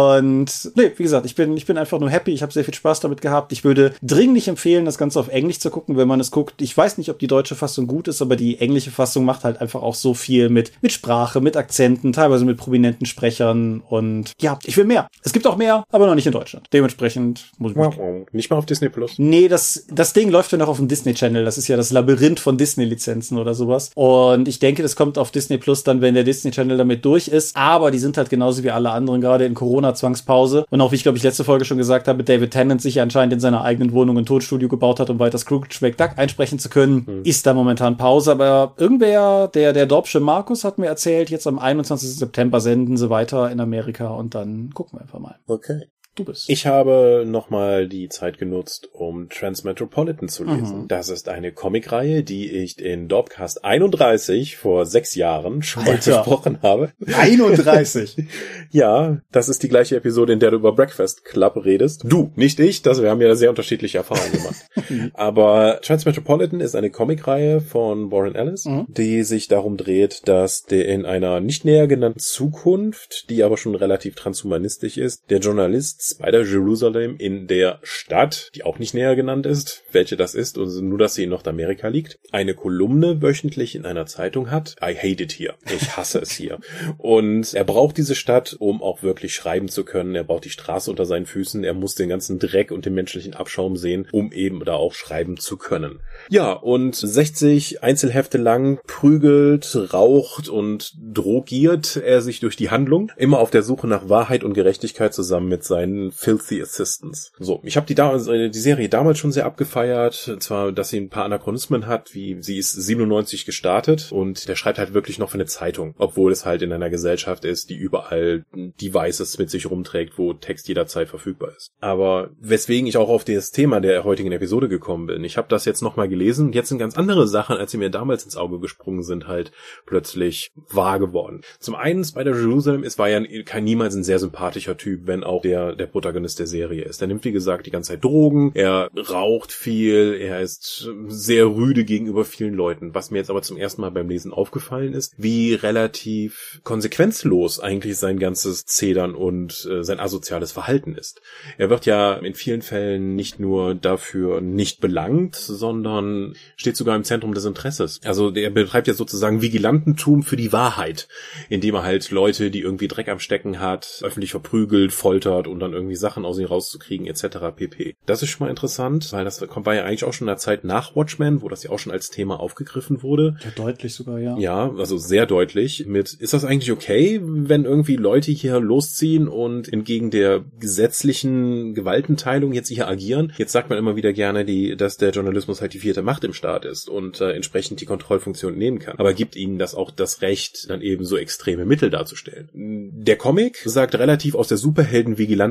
nee, wie gesagt, ich bin, ich bin einfach nur happy. Ich habe sehr viel Spaß damit gehabt. Ich würde dringlich empfehlen, das Ganze auf Englisch zu gucken, wenn man es guckt. Ich weiß nicht, ob die deutsche Fassung gut ist, aber die englische Fassung macht halt einfach auch so viel mit, mit Sprache, mit Akzenten, teilweise mit prominenten Sprechern. Und ja, ich will mehr. Es gibt auch mehr, aber noch nicht in Deutschland. Dementsprechend muss ich mich Nicht mal auf Disney Plus. Nee, das, das Ding läuft ja noch auf dem Disney Channel. Das ist ja das Labyrinth von Disney-Lizenzen oder sowas. Und ich denke, das kommt auf Disney Plus dann, wenn der Disney Channel damit durch ist. Aber die sind halt genauso wie alle anderen gerade in Corona-Zwangspause. Und auch wie ich glaube ich letzte Folge schon gesagt habe, David Tennant sich anscheinend in seiner eigenen Wohnung ein Tonstudio gebaut hat, um weiter Scrooge McDuck einsprechen zu können, mhm. ist da momentan Pause. Aber irgendwer, der, der Dorpsche Markus hat mir erzählt, jetzt am 21. September senden sie weiter in Amerika und dann gucken wir einfach mal. Okay. Du bist. Ich habe nochmal die Zeit genutzt, um Transmetropolitan zu lesen. Mhm. Das ist eine Comicreihe, die ich in Dorpcast 31 vor sechs Jahren schon mal Alter. besprochen habe. 31. Ja, das ist die gleiche Episode, in der du über Breakfast Club redest. Du, nicht ich, das, wir haben ja sehr unterschiedliche Erfahrungen gemacht. Aber Transmetropolitan ist eine Comicreihe von Warren Ellis, Mhm. die sich darum dreht, dass der in einer nicht näher genannten Zukunft, die aber schon relativ transhumanistisch ist, der Journalist Spider Jerusalem in der Stadt, die auch nicht näher genannt ist, welche das ist, und nur, dass sie in Nordamerika liegt, eine Kolumne wöchentlich in einer Zeitung hat. I hate it here. Ich hasse es hier. Und er braucht diese Stadt, um auch wirklich schreiben zu können. Er braucht die Straße unter seinen Füßen. Er muss den ganzen Dreck und den menschlichen Abschaum sehen, um eben da auch schreiben zu können. Ja, und 60 Einzelhefte lang prügelt, raucht und drogiert er sich durch die Handlung, immer auf der Suche nach Wahrheit und Gerechtigkeit zusammen mit seinen filthy Assistants. So, ich habe die, äh, die Serie damals schon sehr abgefeiert, zwar, dass sie ein paar Anachronismen hat, wie sie ist 97 gestartet und der schreibt halt wirklich noch für eine Zeitung, obwohl es halt in einer Gesellschaft ist, die überall Devices mit sich rumträgt, wo Text jederzeit verfügbar ist. Aber weswegen ich auch auf das Thema der heutigen Episode gekommen bin, ich habe das jetzt nochmal gelesen und jetzt sind ganz andere Sachen, als sie mir damals ins Auge gesprungen sind, halt plötzlich wahr geworden. Zum einen Spider Jerusalem, es war ja kein niemals ein sehr sympathischer Typ, wenn auch der der Protagonist der Serie ist. Er nimmt wie gesagt die ganze Zeit Drogen, er raucht viel, er ist sehr rüde gegenüber vielen Leuten. Was mir jetzt aber zum ersten Mal beim Lesen aufgefallen ist, wie relativ konsequenzlos eigentlich sein ganzes Zedern und äh, sein asoziales Verhalten ist. Er wird ja in vielen Fällen nicht nur dafür nicht belangt, sondern steht sogar im Zentrum des Interesses. Also er betreibt ja sozusagen Vigilantentum für die Wahrheit, indem er halt Leute, die irgendwie Dreck am Stecken hat, öffentlich verprügelt, foltert und dann irgendwie Sachen aus ihnen rauszukriegen etc. pp. Das ist schon mal interessant, weil das kommt war ja eigentlich auch schon in der Zeit nach Watchmen, wo das ja auch schon als Thema aufgegriffen wurde. Ja, deutlich sogar, ja. Ja, also sehr deutlich mit, ist das eigentlich okay, wenn irgendwie Leute hier losziehen und entgegen der gesetzlichen Gewaltenteilung jetzt hier agieren? Jetzt sagt man immer wieder gerne, die, dass der Journalismus halt die vierte Macht im Staat ist und äh, entsprechend die Kontrollfunktion nehmen kann. Aber gibt ihnen das auch das Recht, dann eben so extreme Mittel darzustellen? Der Comic sagt relativ aus der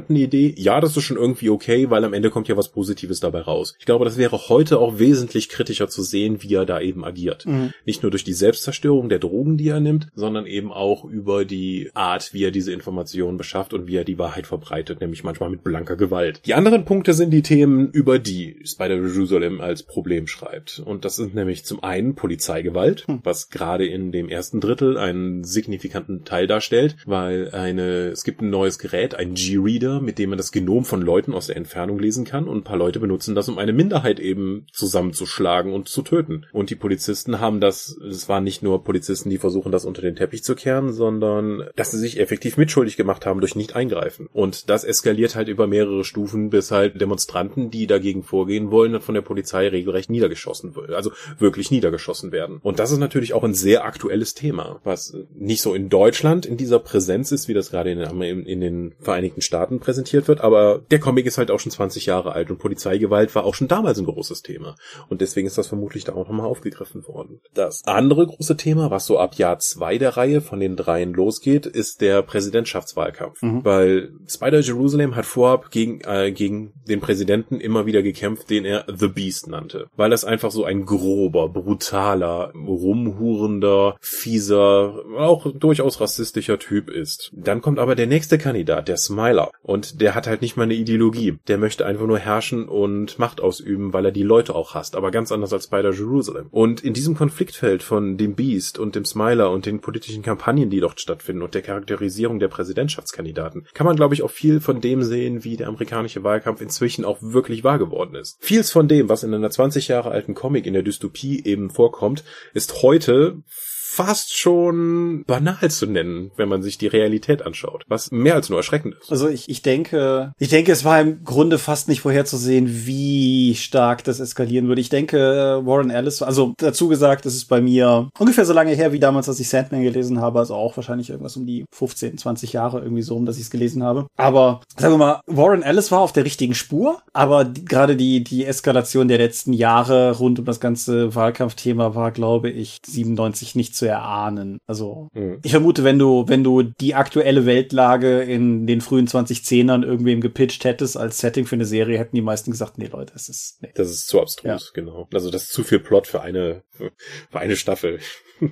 Superhelden-Vigilanten-Idee, ja, das ist schon irgendwie okay, weil am Ende kommt ja was Positives dabei raus. Ich glaube, das wäre heute auch wesentlich kritischer zu sehen, wie er da eben agiert. Mhm. Nicht nur durch die Selbstzerstörung der Drogen, die er nimmt, sondern eben auch über die Art, wie er diese Informationen beschafft und wie er die Wahrheit verbreitet, nämlich manchmal mit blanker Gewalt. Die anderen Punkte sind die Themen, über die Spider Jerusalem als Problem schreibt. Und das sind nämlich zum einen Polizeigewalt, Hm. was gerade in dem ersten Drittel einen signifikanten Teil darstellt, weil eine, es gibt ein neues Gerät, ein G-Reader, mit dem man das Genom von Leuten aus der Entfernung lesen kann und ein paar Leute benutzen das, um eine Minderheit eben zusammenzuschlagen und zu töten. Und die Polizisten haben das, es waren nicht nur Polizisten, die versuchen, das unter den Teppich zu kehren, sondern dass sie sich effektiv mitschuldig gemacht haben durch Nicht-Eingreifen. Und das eskaliert halt über mehrere Stufen, bis halt Demonstranten, die dagegen vorgehen wollen, von der Polizei regelrecht niedergeschossen wird. Also wirklich niedergeschossen werden. Und das ist natürlich auch ein sehr aktuelles Thema, was nicht so in Deutschland in dieser Präsenz ist, wie das gerade in, in den Vereinigten Staaten präsentiert wird. Aber der Comic ist halt auch schon 20 Jahre alt und Polizeigewalt war auch schon damals ein großes Thema. Und deswegen ist das vermutlich da auch nochmal aufgegriffen worden. Das andere große Thema, was so ab Jahr zwei der Reihe von den dreien losgeht, ist der Präsidentschaftswahlkampf. Mhm. Weil Spider Jerusalem hat vorab gegen, äh, gegen den Präsidenten immer wieder gekämpft, den er The Beast nannte. Weil das einfach so ein grober, brutaler, rumhurender, fieser, auch durchaus rassistischer Typ ist. Dann kommt aber der nächste Kandidat, der Smiler. Und der hat halt nicht mal eine Ideologie. Der möchte einfach nur herrschen und Macht ausüben, weil er die Leute auch hasst. Aber ganz anders als Spider Jerusalem. Und in diesem Konfliktfeld von dem Beast und dem Smiler und den politischen Kampagnen, die dort stattfinden und der Charakterisierung der Präsidentschaftskandidaten, kann man, glaube ich, auch viel von dem sehen, wie der amerikanische Wahlkampf inzwischen auch wirklich wahr geworden ist. Vieles von dem, was in einer 20 Jahre alten Comic in der Dystopie eben vorkommt, ist heute fast schon banal zu nennen, wenn man sich die Realität anschaut, was mehr als nur erschreckend ist. Also ich, ich denke, ich denke, es war im Grunde fast nicht vorherzusehen, wie stark das eskalieren würde. Ich denke, Warren Ellis, also dazu gesagt, es ist bei mir ungefähr so lange her wie damals, als ich Sandman gelesen habe, also auch wahrscheinlich irgendwas um die 15, 20 Jahre irgendwie so rum, dass ich es gelesen habe. Aber sagen wir mal, Warren Ellis war auf der richtigen Spur, aber die, gerade die, die Eskalation der letzten Jahre rund um das ganze Wahlkampfthema war, glaube ich, 97 nicht zu zu erahnen. Also mhm. ich vermute, wenn du, wenn du die aktuelle Weltlage in den frühen 2010ern irgendwem gepitcht hättest als Setting für eine Serie, hätten die meisten gesagt, nee Leute, das ist nee. Das ist zu abstrus, ja. genau. Also das ist zu viel Plot für eine für eine Staffel.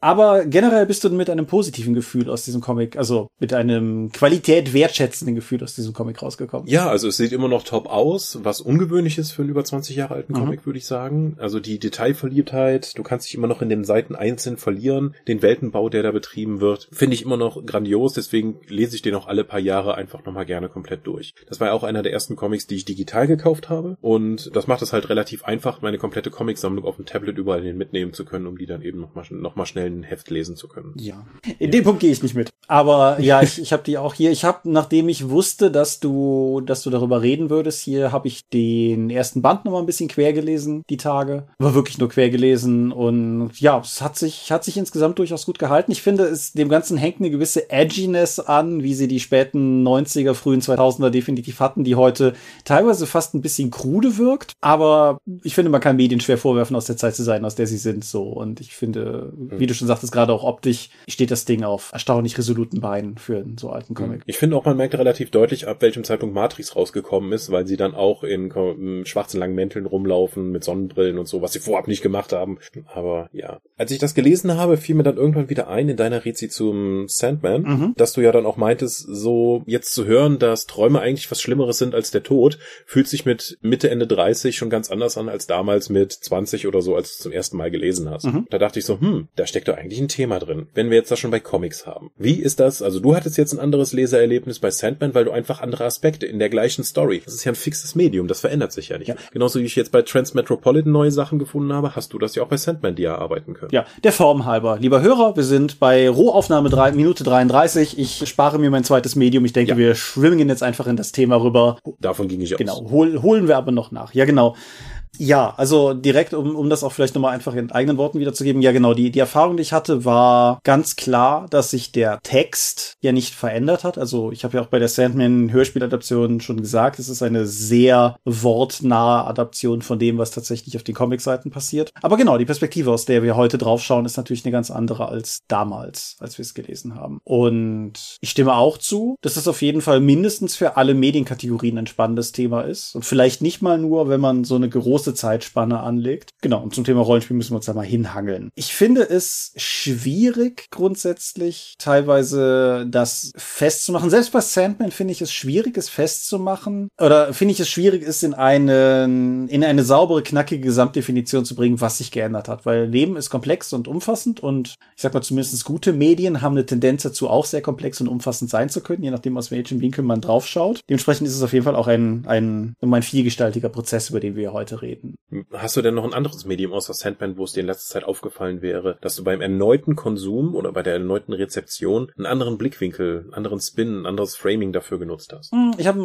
Aber generell bist du mit einem positiven Gefühl aus diesem Comic, also mit einem Qualität wertschätzenden Gefühl aus diesem Comic rausgekommen. Ja, also es sieht immer noch top aus, was ungewöhnlich ist für einen über 20 Jahre alten mhm. Comic, mhm. würde ich sagen. Also die Detailverliebtheit, du kannst dich immer noch in den Seiten einzeln verlieren. Den Weltenbau, der da betrieben wird, finde ich immer noch grandios. Deswegen lese ich den auch alle paar Jahre einfach nochmal gerne komplett durch. Das war ja auch einer der ersten Comics, die ich digital gekauft habe. Und das macht es halt relativ einfach, meine komplette Comicsammlung auf dem Tablet überall mitnehmen zu können, um die dann eben nochmal noch mal schnell ein Heft lesen zu können. Ja. In dem Punkt gehe ich nicht mit. Aber ja, ich, ich habe die auch hier. Ich habe, nachdem ich wusste, dass du, dass du darüber reden würdest, hier habe ich den ersten Band noch mal ein bisschen quer gelesen, die Tage. War wirklich nur quer gelesen und ja, es hat sich, hat sich insgesamt durchaus gut gehalten. Ich finde, es dem Ganzen hängt eine gewisse Edginess an, wie sie die späten 90er, frühen 2000er definitiv hatten, die heute teilweise fast ein bisschen krude wirkt. Aber ich finde, man kann Medien schwer vorwerfen, aus der Zeit zu sein, aus der sie sind, so. Und ich finde, wie du schon sagtest, gerade auch optisch steht das Ding auf erstaunlich resoluten Beinen für einen so alten Comic. Ich finde auch, man merkt relativ deutlich, ab welchem Zeitpunkt Matrix rausgekommen ist, weil sie dann auch in, in schwarzen langen Mänteln rumlaufen mit Sonnenbrillen und so, was sie vorab nicht gemacht haben. Aber ja. Als ich das gelesen habe, fiel mir dann irgendwann wieder ein in deiner Rezi zum Sandman, mhm. dass du ja dann auch meintest, so jetzt zu hören, dass Träume eigentlich was Schlimmeres sind als der Tod, fühlt sich mit Mitte, Ende 30 schon ganz anders an als damals mit 20 oder so, als du zum ersten Mal gelesen hast. Mhm. Da dachte ich so, hm, da steckt doch eigentlich ein Thema drin, wenn wir jetzt das schon bei Comics haben. Wie ist das? Also du hattest jetzt ein anderes Lesererlebnis bei Sandman, weil du einfach andere Aspekte in der gleichen Story. Das ist ja ein fixes Medium, das verändert sich ja nicht. Ja. Genauso wie ich jetzt bei Transmetropolitan neue Sachen gefunden habe, hast du das ja auch bei Sandman dir erarbeiten können. Ja, der Form halber. Lieber Hörer, wir sind bei Rohaufnahme 3, Minute 33. Ich spare mir mein zweites Medium. Ich denke, ja. wir schwimmen jetzt einfach in das Thema rüber. Davon ging ich aus. Genau, hol, holen wir aber noch nach. Ja, genau. Ja, also direkt, um, um das auch vielleicht nochmal einfach in eigenen Worten wiederzugeben. Ja, genau, die, die Erfahrung, die ich hatte, war ganz klar, dass sich der Text ja nicht verändert hat. Also ich habe ja auch bei der Sandman-Hörspieladaption schon gesagt, es ist eine sehr wortnahe Adaption von dem, was tatsächlich auf den Comicseiten passiert. Aber genau, die Perspektive, aus der wir heute draufschauen, ist natürlich eine ganz andere als damals, als wir es gelesen haben. Und ich stimme auch zu, dass es auf jeden Fall mindestens für alle Medienkategorien ein spannendes Thema ist. Und vielleicht nicht mal nur, wenn man so eine große große Zeitspanne anlegt. Genau, und zum Thema Rollenspiel müssen wir uns da mal hinhangeln. Ich finde es schwierig grundsätzlich teilweise das festzumachen. Selbst bei Sandman finde ich es schwierig, es festzumachen. Oder finde ich es schwierig, es in eine, in eine saubere, knackige Gesamtdefinition zu bringen, was sich geändert hat. Weil Leben ist komplex und umfassend und ich sag mal zumindest gute Medien haben eine Tendenz dazu, auch sehr komplex und umfassend sein zu können, je nachdem, aus welchem Winkel man draufschaut. Dementsprechend ist es auf jeden Fall auch ein, ein, ein vielgestaltiger Prozess, über den wir heute reden reden. Hast du denn noch ein anderes Medium außer Sandman, wo es dir in letzter Zeit aufgefallen wäre, dass du beim erneuten Konsum oder bei der erneuten Rezeption einen anderen Blickwinkel, einen anderen Spin, ein anderes Framing dafür genutzt hast? Hm, ich habe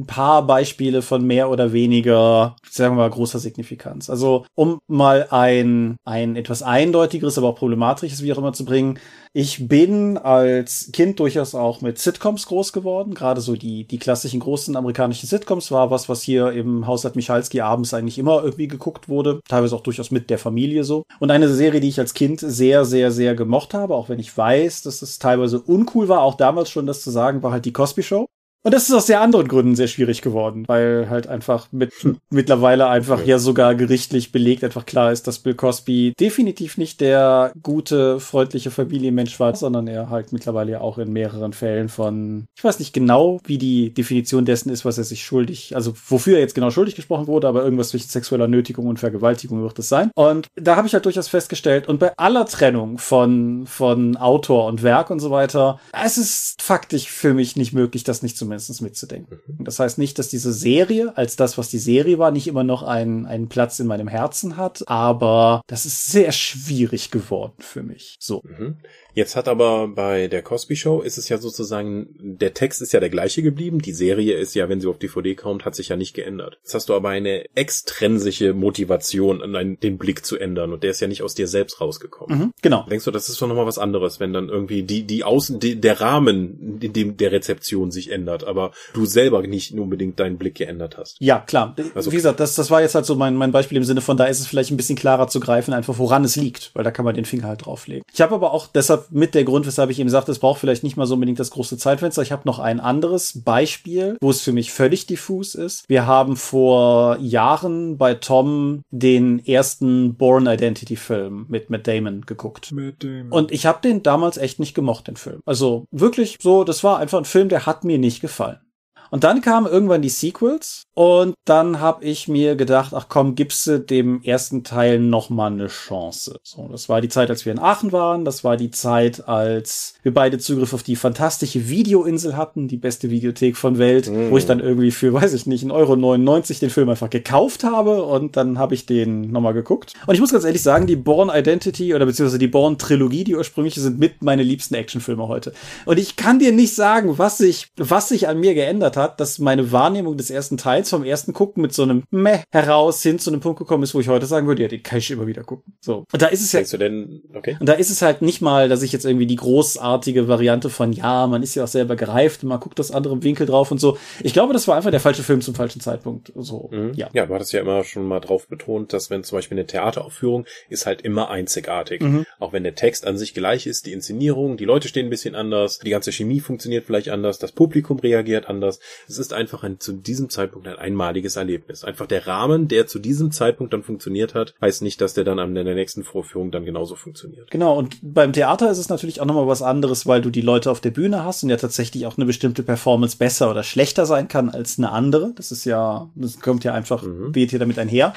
ein paar Beispiele von mehr oder weniger, sagen wir mal, großer Signifikanz. Also, um mal ein, ein etwas eindeutigeres, aber auch problematisches, wie auch immer zu bringen, ich bin als Kind durchaus auch mit Sitcoms groß geworden. Gerade so die, die klassischen großen amerikanischen Sitcoms war was, was hier im Haushalt Michalski abends eigentlich immer irgendwie geguckt wurde. Teilweise auch durchaus mit der Familie so. Und eine Serie, die ich als Kind sehr, sehr, sehr gemocht habe, auch wenn ich weiß, dass es teilweise uncool war, auch damals schon das zu sagen, war halt die Cosby Show. Und das ist aus sehr anderen Gründen sehr schwierig geworden, weil halt einfach mit mittlerweile einfach ja sogar gerichtlich belegt einfach klar ist, dass Bill Cosby definitiv nicht der gute, freundliche Familienmensch war, sondern er halt mittlerweile ja auch in mehreren Fällen von, ich weiß nicht genau, wie die Definition dessen ist, was er sich schuldig, also wofür er jetzt genau schuldig gesprochen wurde, aber irgendwas zwischen sexueller Nötigung und Vergewaltigung wird es sein. Und da habe ich halt durchaus festgestellt, und bei aller Trennung von, von Autor und Werk und so weiter, es ist faktisch für mich nicht möglich, das nicht zumindest zumindest mitzudenken. Mhm. Das heißt nicht, dass diese Serie als das, was die Serie war, nicht immer noch einen, einen Platz in meinem Herzen hat, aber das ist sehr schwierig geworden für mich. So. Mhm. Jetzt hat aber bei der Cosby Show ist es ja sozusagen, der Text ist ja der gleiche geblieben, die Serie ist ja, wenn sie auf DVD kommt, hat sich ja nicht geändert. Jetzt hast du aber eine extrinsische Motivation, den Blick zu ändern und der ist ja nicht aus dir selbst rausgekommen. Mhm, genau. Denkst du, das ist doch nochmal was anderes, wenn dann irgendwie die, die Außen, die, der Rahmen in dem der Rezeption sich ändert? aber du selber nicht unbedingt deinen Blick geändert hast. Ja, klar. Also, Wie gesagt, das, das war jetzt halt so mein, mein Beispiel im Sinne von, da ist es vielleicht ein bisschen klarer zu greifen, einfach woran es liegt, weil da kann man den Finger halt drauflegen. Ich habe aber auch deshalb mit der Grund, weshalb ich eben sagte, es braucht vielleicht nicht mal so unbedingt das große Zeitfenster. Ich habe noch ein anderes Beispiel, wo es für mich völlig diffus ist. Wir haben vor Jahren bei Tom den ersten Born Identity Film mit Matt Damon geguckt. Matt Damon. Und ich habe den damals echt nicht gemocht, den Film. Also wirklich so, das war einfach ein Film, der hat mir nicht gefallen. Und dann kamen irgendwann die Sequels und dann habe ich mir gedacht, ach komm, gibst du dem ersten Teil noch mal eine Chance. So, das war die Zeit, als wir in Aachen waren, das war die Zeit, als wir beide Zugriff auf die fantastische Videoinsel hatten, die beste Videothek von Welt, mm. wo ich dann irgendwie für, weiß ich nicht, 1,99 Euro den Film einfach gekauft habe und dann habe ich den noch mal geguckt. Und ich muss ganz ehrlich sagen, die Born Identity oder beziehungsweise die Born Trilogie, die ursprüngliche, sind mit meine liebsten Actionfilme heute. Und ich kann dir nicht sagen, was sich, was sich an mir geändert hat, dass meine Wahrnehmung des ersten Teils vom ersten Gucken mit so einem Meh heraus hin zu einem Punkt gekommen ist, wo ich heute sagen würde, ja, den kann ich immer wieder gucken. So. Und da ist es ja. Du denn, okay. Und da ist es halt nicht mal, dass ich jetzt irgendwie die großartige Variante von, ja, man ist ja auch selber gereift und man guckt aus anderem Winkel drauf und so. Ich glaube, das war einfach der falsche Film zum falschen Zeitpunkt. So, mhm. ja. Ja, du hattest ja immer schon mal drauf betont, dass wenn zum Beispiel eine Theateraufführung ist halt immer einzigartig. Mhm. Auch wenn der Text an sich gleich ist, die Inszenierung, die Leute stehen ein bisschen anders, die ganze Chemie funktioniert vielleicht anders, das Publikum reagiert anders. Es ist einfach ein, zu diesem Zeitpunkt ein einmaliges Erlebnis. Einfach der Rahmen, der zu diesem Zeitpunkt dann funktioniert hat, heißt nicht, dass der dann an der nächsten Vorführung dann genauso funktioniert. Genau, und beim Theater ist es natürlich auch nochmal was anderes, weil du die Leute auf der Bühne hast und ja tatsächlich auch eine bestimmte Performance besser oder schlechter sein kann als eine andere. Das ist ja, das kommt ja einfach, mhm. weht hier damit einher.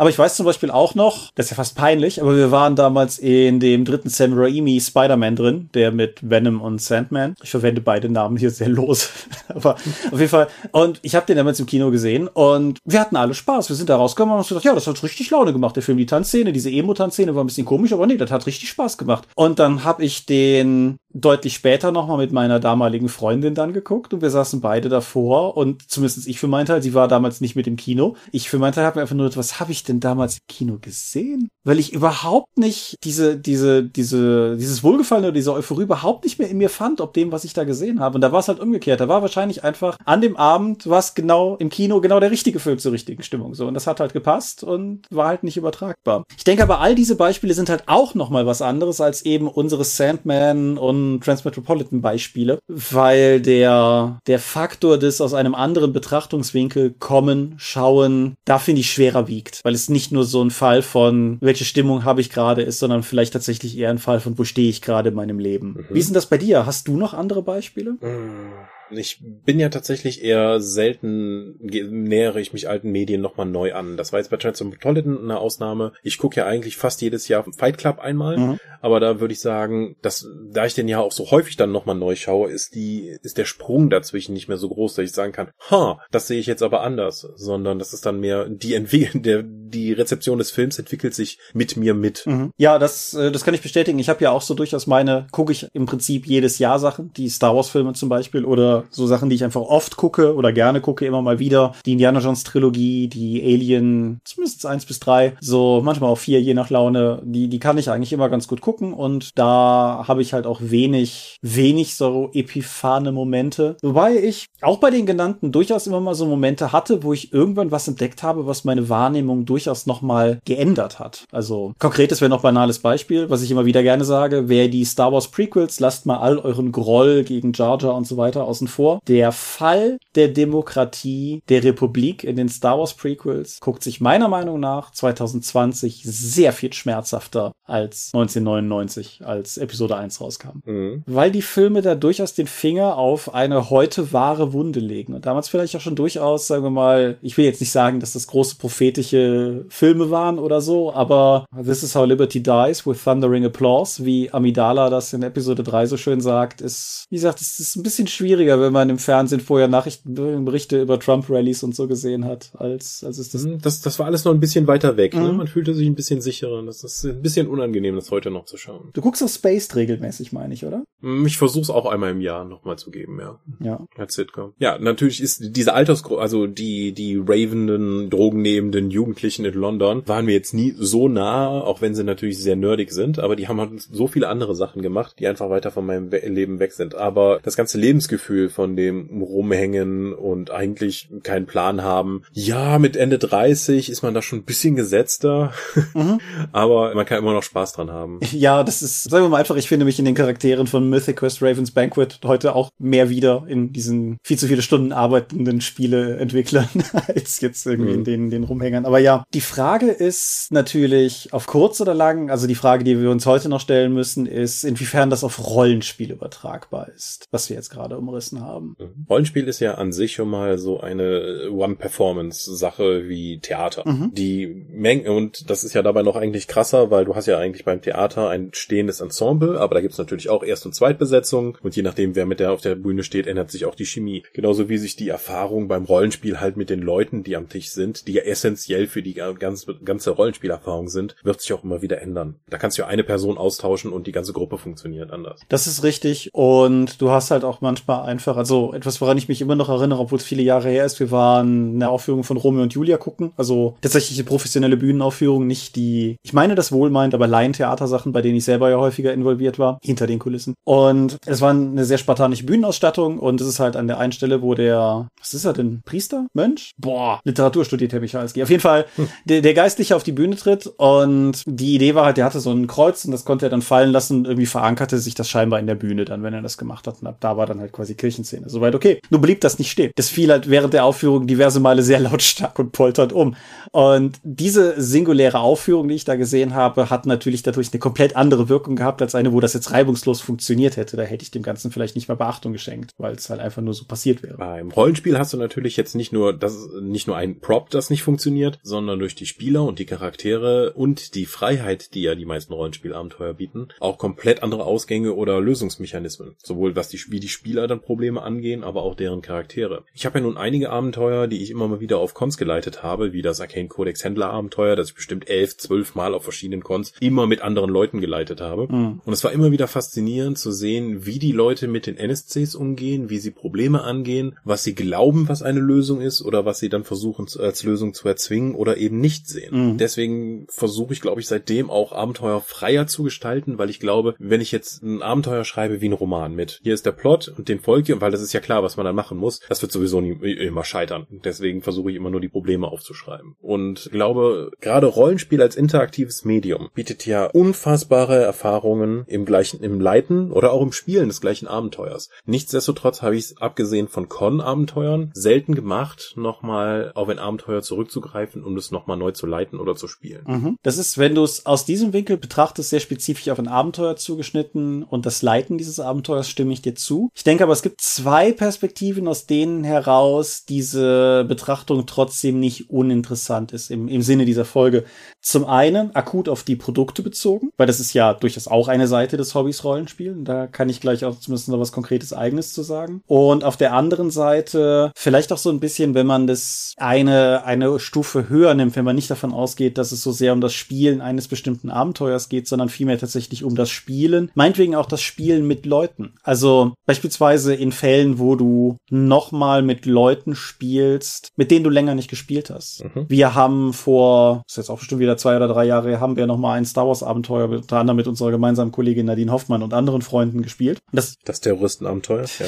Aber ich weiß zum Beispiel auch noch, das ist ja fast peinlich, aber wir waren damals in dem dritten Sam Raimi Spider-Man drin, der mit Venom und Sandman. Ich verwende beide Namen hier sehr los. aber auf jeden Fall. Und ich habe den damals im Kino gesehen und wir hatten alle Spaß. Wir sind da rausgekommen und haben gesagt, ja, das hat richtig Laune gemacht, der Film. Die Tanzszene, diese Emo-Tanzszene war ein bisschen komisch, aber nee, das hat richtig Spaß gemacht. Und dann habe ich den deutlich später nochmal mit meiner damaligen Freundin dann geguckt und wir saßen beide davor und zumindest ich für meinen Teil, sie war damals nicht mit im Kino. Ich für meinen Teil habe mir einfach nur, was habe ich denn damals im Kino gesehen? Weil ich überhaupt nicht diese, diese, diese, dieses Wohlgefallen oder diese Euphorie überhaupt nicht mehr in mir fand, ob dem, was ich da gesehen habe. Und da war es halt umgekehrt. Da war wahrscheinlich einfach an dem Abend was genau im Kino genau der richtige Film zur richtigen Stimmung. So. Und das hat halt gepasst und war halt nicht übertragbar. Ich denke aber, all diese Beispiele sind halt auch nochmal was anderes als eben unsere Sandman und Transmetropolitan Beispiele, weil der, der Faktor des aus einem anderen Betrachtungswinkel kommen, schauen, da finde ich schwerer wiegt, weil es nicht nur so ein Fall von, welche Stimmung habe ich gerade ist, sondern vielleicht tatsächlich eher ein Fall von, wo stehe ich gerade in meinem Leben. Mhm. Wie ist denn das bei dir? Hast du noch andere Beispiele? Mhm. Ich bin ja tatsächlich eher selten, nähere ich mich alten Medien nochmal neu an. Das war jetzt bei Transmetropolitan eine Ausnahme. Ich gucke ja eigentlich fast jedes Jahr Fight Club einmal, mhm. aber da würde ich sagen, dass, da ich den ja auch so häufig dann nochmal neu schaue, ist die, ist der Sprung dazwischen nicht mehr so groß, dass ich sagen kann, ha, das sehe ich jetzt aber anders, sondern das ist dann mehr die Entwicklung, der, die Rezeption des Films entwickelt sich mit mir mit. Mhm. Ja, das, äh, das kann ich bestätigen. Ich habe ja auch so durchaus meine, gucke ich im Prinzip jedes Jahr Sachen, die Star Wars Filme zum Beispiel oder so Sachen, die ich einfach oft gucke oder gerne gucke, immer mal wieder. Die Indiana Jones Trilogie, die Alien, zumindest eins bis drei, so manchmal auch vier, je nach Laune. Die, die kann ich eigentlich immer ganz gut gucken und da habe ich halt auch wenig, wenig so epiphane Momente. Wobei ich auch bei den genannten durchaus immer mal so Momente hatte, wo ich irgendwann was entdeckt habe, was meine Wahrnehmung durchaus nochmal geändert hat. Also konkretes wäre noch banales Beispiel, was ich immer wieder gerne sage, wer die Star Wars Prequels, lasst mal all euren Groll gegen Jar Jar und so weiter außen vor. Der Fall der Demokratie der Republik in den Star Wars Prequels guckt sich meiner Meinung nach 2020 sehr viel schmerzhafter als 1999, als Episode 1 rauskam. Mhm. Weil die Filme da durchaus den Finger auf eine heute wahre Wunde legen. Und damals vielleicht auch schon durchaus, sagen wir mal, ich will jetzt nicht sagen, dass das große prophetische Filme waren oder so, aber This is how Liberty dies with thundering applause, wie Amidala das in Episode 3 so schön sagt, ist, wie gesagt, es ist ein bisschen schwieriger, wenn man im Fernsehen vorher Nachrichtenberichte über Trump-Rallies und so gesehen hat, als, als es das. Mhm, das, das war alles noch ein bisschen weiter weg. Ne? Mhm. Ne? Man fühlte sich ein bisschen sicherer. Das ist ein bisschen unangenehm, das heute noch zu schauen. Du guckst auf Spaced regelmäßig, meine ich, oder? Hm, ich versuche es auch einmal im Jahr nochmal zu geben, ja. Ja. Als Sitcom. Ja, natürlich ist diese Altersgruppe, also die, die ravenden, drogennehmenden Jugendlichen in London, waren mir jetzt nie so nah, auch wenn sie natürlich sehr nerdig sind, aber die haben halt so viele andere Sachen gemacht, die einfach weiter von meinem Leben weg sind. Aber das ganze Lebensgefühl von dem Rumhängen und eigentlich keinen Plan haben, ja, mit Ende 30 ist man da schon ein bisschen gesetzter, mhm. aber man kann immer noch Spaß dran haben. Ja, das ist, sagen wir mal einfach, ich finde mich in den Charakteren von Mythic Quest Ravens Banquet heute auch mehr wieder in diesen viel zu viele Stunden arbeitenden Spieleentwicklern als jetzt irgendwie mhm. in den, den Rumhängern. Aber ja, die Frage ist natürlich auf kurz oder lang, also die Frage, die wir uns heute noch stellen müssen, ist, inwiefern das auf Rollenspiel übertragbar ist, was wir jetzt gerade umrissen haben. Mhm. Rollenspiel ist ja an sich schon mal so eine One-Performance-Sache wie Theater. Mhm. Die Menge, und das ist ja dabei noch eigentlich krasser, weil du hast ja eigentlich beim Theater ein stehendes Ensemble, aber da gibt's natürlich auch Erst- und Zweitbesetzung und je nachdem, wer mit der auf der Bühne steht, ändert sich auch die Chemie. Genauso wie sich die Erfahrung beim Rollenspiel halt mit den Leuten, die am Tisch sind, die ja essentiell für die ganze, ganze Rollenspielerfahrung sind, wird sich auch immer wieder ändern. Da kannst du ja eine Person austauschen und die ganze Gruppe funktioniert anders. Das ist richtig und du hast halt auch manchmal einfach, also etwas, woran ich mich immer noch erinnere, obwohl es viele Jahre her ist, wir waren eine Aufführung von Romeo und Julia gucken, also tatsächlich eine professionelle Bühnenaufführung, nicht die, ich meine das wohlmeint, aber Laientheatersachen, bei denen ich selber ja häufiger involviert war, hinter den Kulissen. Und es war eine sehr spartanische Bühnenausstattung und es ist halt an der einen Stelle, wo der, was ist er denn, Priester? Mönch? Boah, Literatur studiert Herr Michalski. Auf jeden Fall, hm. der, der Geistliche auf die Bühne tritt und die Idee war halt, der hatte so ein Kreuz und das konnte er dann fallen lassen und irgendwie verankerte sich das scheinbar in der Bühne dann, wenn er das gemacht hat. Und ab da war dann halt quasi Kirchenszene. Soweit okay. Nur blieb das nicht stehen. Das fiel halt während der Aufführung diverse Male sehr lautstark und polternd um. Und diese singuläre Aufführung, die ich da gesehen habe, hat natürlich dadurch eine komplett andere Wirkung gehabt als eine, wo das jetzt reibungslos funktioniert hätte. Da hätte ich dem Ganzen vielleicht nicht mal Beachtung geschenkt, weil es halt einfach nur so passiert wäre. Beim Rollenspiel hast du natürlich jetzt nicht nur das, nicht nur ein Prop, das nicht funktioniert, sondern durch die Spieler und die Charaktere und die Freiheit, die ja die meisten Rollenspielabenteuer bieten, auch komplett andere Ausgänge oder Lösungsmechanismen. Sowohl was die, wie die Spieler dann Probleme angehen, aber auch deren Charaktere. Ich habe ja nun einige Abenteuer, die ich immer mal wieder auf Cons geleitet habe, wie das Arcane Codex Händler Abenteuer, das ich bestimmt elf, zwölf Mal auf verschiedenen Cons immer mit anderen Leuten geleitet habe. Mhm. Und es war immer wieder faszinierend zu sehen, wie die Leute mit den NSCs umgehen, wie sie Probleme angehen, was sie glauben, was eine Lösung ist oder was sie dann versuchen als Lösung zu erzwingen oder eben nicht sehen. Mhm. Deswegen versuche ich, glaube ich, seitdem auch Abenteuer freier zu gestalten, weil ich glaube, wenn ich jetzt ein Abenteuer schreibe wie ein Roman mit, hier ist der Plot und den folge, weil das ist ja klar, was man dann machen muss, das wird sowieso nie, immer scheitern. Deswegen versuche ich immer nur die Probleme aufzuschreiben. Und glaube, gerade Rollenspiel als interaktives Medium bietet ja unfassbare Erfahrungen im gleichen, im Leiten oder auch im Spielen des gleichen Abenteuers. Nichtsdestotrotz habe ich es, abgesehen von Con-Abenteuern, selten gemacht, nochmal auf ein Abenteuer zurückzugreifen und es nochmal neu zu leiten oder zu spielen. Mhm. Das ist, wenn du es aus diesem Winkel betrachtest, sehr spezifisch auf ein Abenteuer zugeschnitten und das Leiten dieses Abenteuers stimme ich dir zu. Ich denke aber, es gibt zwei Perspektiven, aus denen heraus diese Betrachtung trotzdem nicht uninteressant ist im, im Sinne dieser Folge. Zum einen akut auf die Produkte bezogen, weil das ist ja durchaus auch eine Seite des Hobbys Rollenspielen. Da kann ich gleich auch zumindest noch was Konkretes Eigenes zu sagen. Und auf der anderen Seite vielleicht auch so ein bisschen, wenn man das eine, eine Stufe höher nimmt, wenn man nicht davon ausgeht, dass es so sehr um das Spielen eines bestimmten Abenteuers geht, sondern vielmehr tatsächlich um das Spielen. Meinetwegen auch das Spielen mit Leuten. Also beispielsweise in Fällen, wo du nochmal mit Leuten spielst, mit denen du länger nicht gespielt hast. Mhm. Wir haben vor, ist jetzt auch bestimmt wieder zwei oder drei Jahre, haben wir nochmal ein Star Wars Abenteuer unter anderem mit unserer gemeinsamen Kollegin Nadine Hoffmann und anderen Freunden gespielt. Das, das Terroristenabenteuer, ja.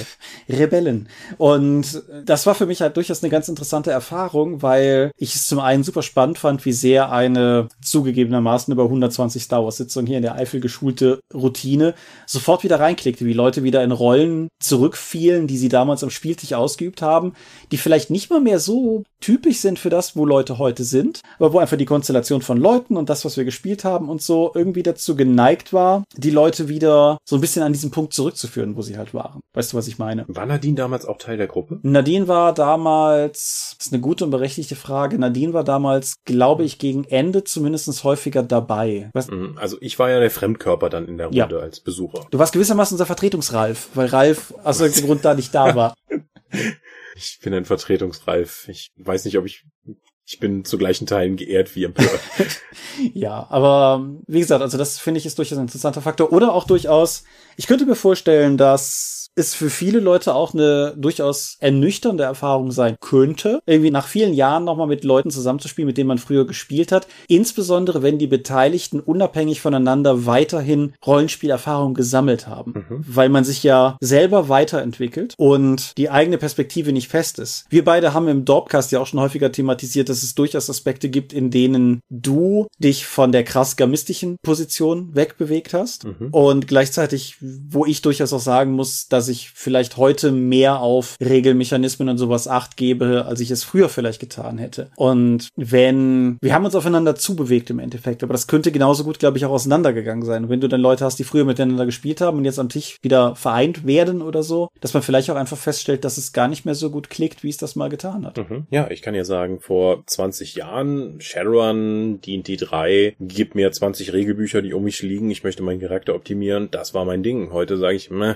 Rebellen. Und das war für mich halt durchaus eine ganz interessante Erfahrung, weil ich es zum einen super spannend fand, wie sehr eine zugegebenermaßen über 120 Star Wars Sitzungen hier in der Eifel geschulte Routine sofort wieder reinklickte, wie Leute wieder in Rollen zurückfielen, die sie damals am Spieltisch ausgeübt haben, die vielleicht nicht mal mehr so typisch sind für das, wo Leute heute sind, aber wo einfach die Konstellation von Leuten und das, was wir gespielt haben und so irgendwie dazu geneigt war, die Leute wieder so ein bisschen an diesen Punkt zurückzuführen, wo sie halt waren. Weißt du, was ich meine? War Nadine damals auch Teil der Gruppe? Nadine war damals, das ist eine gute und berechtigte Frage, Nadine war damals, glaube ich, gegen Ende zumindest häufiger dabei. Was? Mhm, also ich war ja der Fremdkörper dann in der Runde ja. als Besucher. Du warst gewissermaßen unser Vertretungsralf, weil Ralf irgendeinem Grund da nicht da war. Ich bin ein Vertretungsralf. Ich weiß nicht, ob ich Ich bin zu gleichen Teilen geehrt wie empört. ja, aber wie gesagt, also das finde ich ist durchaus ein interessanter Faktor. Oder auch durchaus, ich könnte mir vorstellen, dass es für viele Leute auch eine durchaus ernüchternde Erfahrung sein könnte, irgendwie nach vielen Jahren nochmal mit Leuten zusammenzuspielen, mit denen man früher gespielt hat. Insbesondere, wenn die Beteiligten unabhängig voneinander weiterhin Rollenspielerfahrung gesammelt haben, mhm. weil man sich ja selber weiterentwickelt und die eigene Perspektive nicht fest ist. Wir beide haben im Dorpcast ja auch schon häufiger thematisiert, dass es durchaus Aspekte gibt, in denen du dich von der krass gamistischen Position wegbewegt hast mhm. und gleichzeitig, wo ich durchaus auch sagen muss, dass dass ich vielleicht heute mehr auf Regelmechanismen und sowas acht gebe, als ich es früher vielleicht getan hätte. Und wenn, wir haben uns aufeinander zubewegt im Endeffekt, aber das könnte genauso gut, glaube ich, auch auseinandergegangen sein. Und wenn du dann Leute hast, die früher miteinander gespielt haben und jetzt am Tisch wieder vereint werden oder so, dass man vielleicht auch einfach feststellt, dass es gar nicht mehr so gut klickt, wie es das mal getan hat. Mhm. Ja, ich kann ja sagen, vor 20 Jahren, Shadowrun, D&D 3, gib mir 20 Regelbücher, die um mich liegen, ich möchte meinen Charakter optimieren, das war mein Ding. Heute sage ich, meh,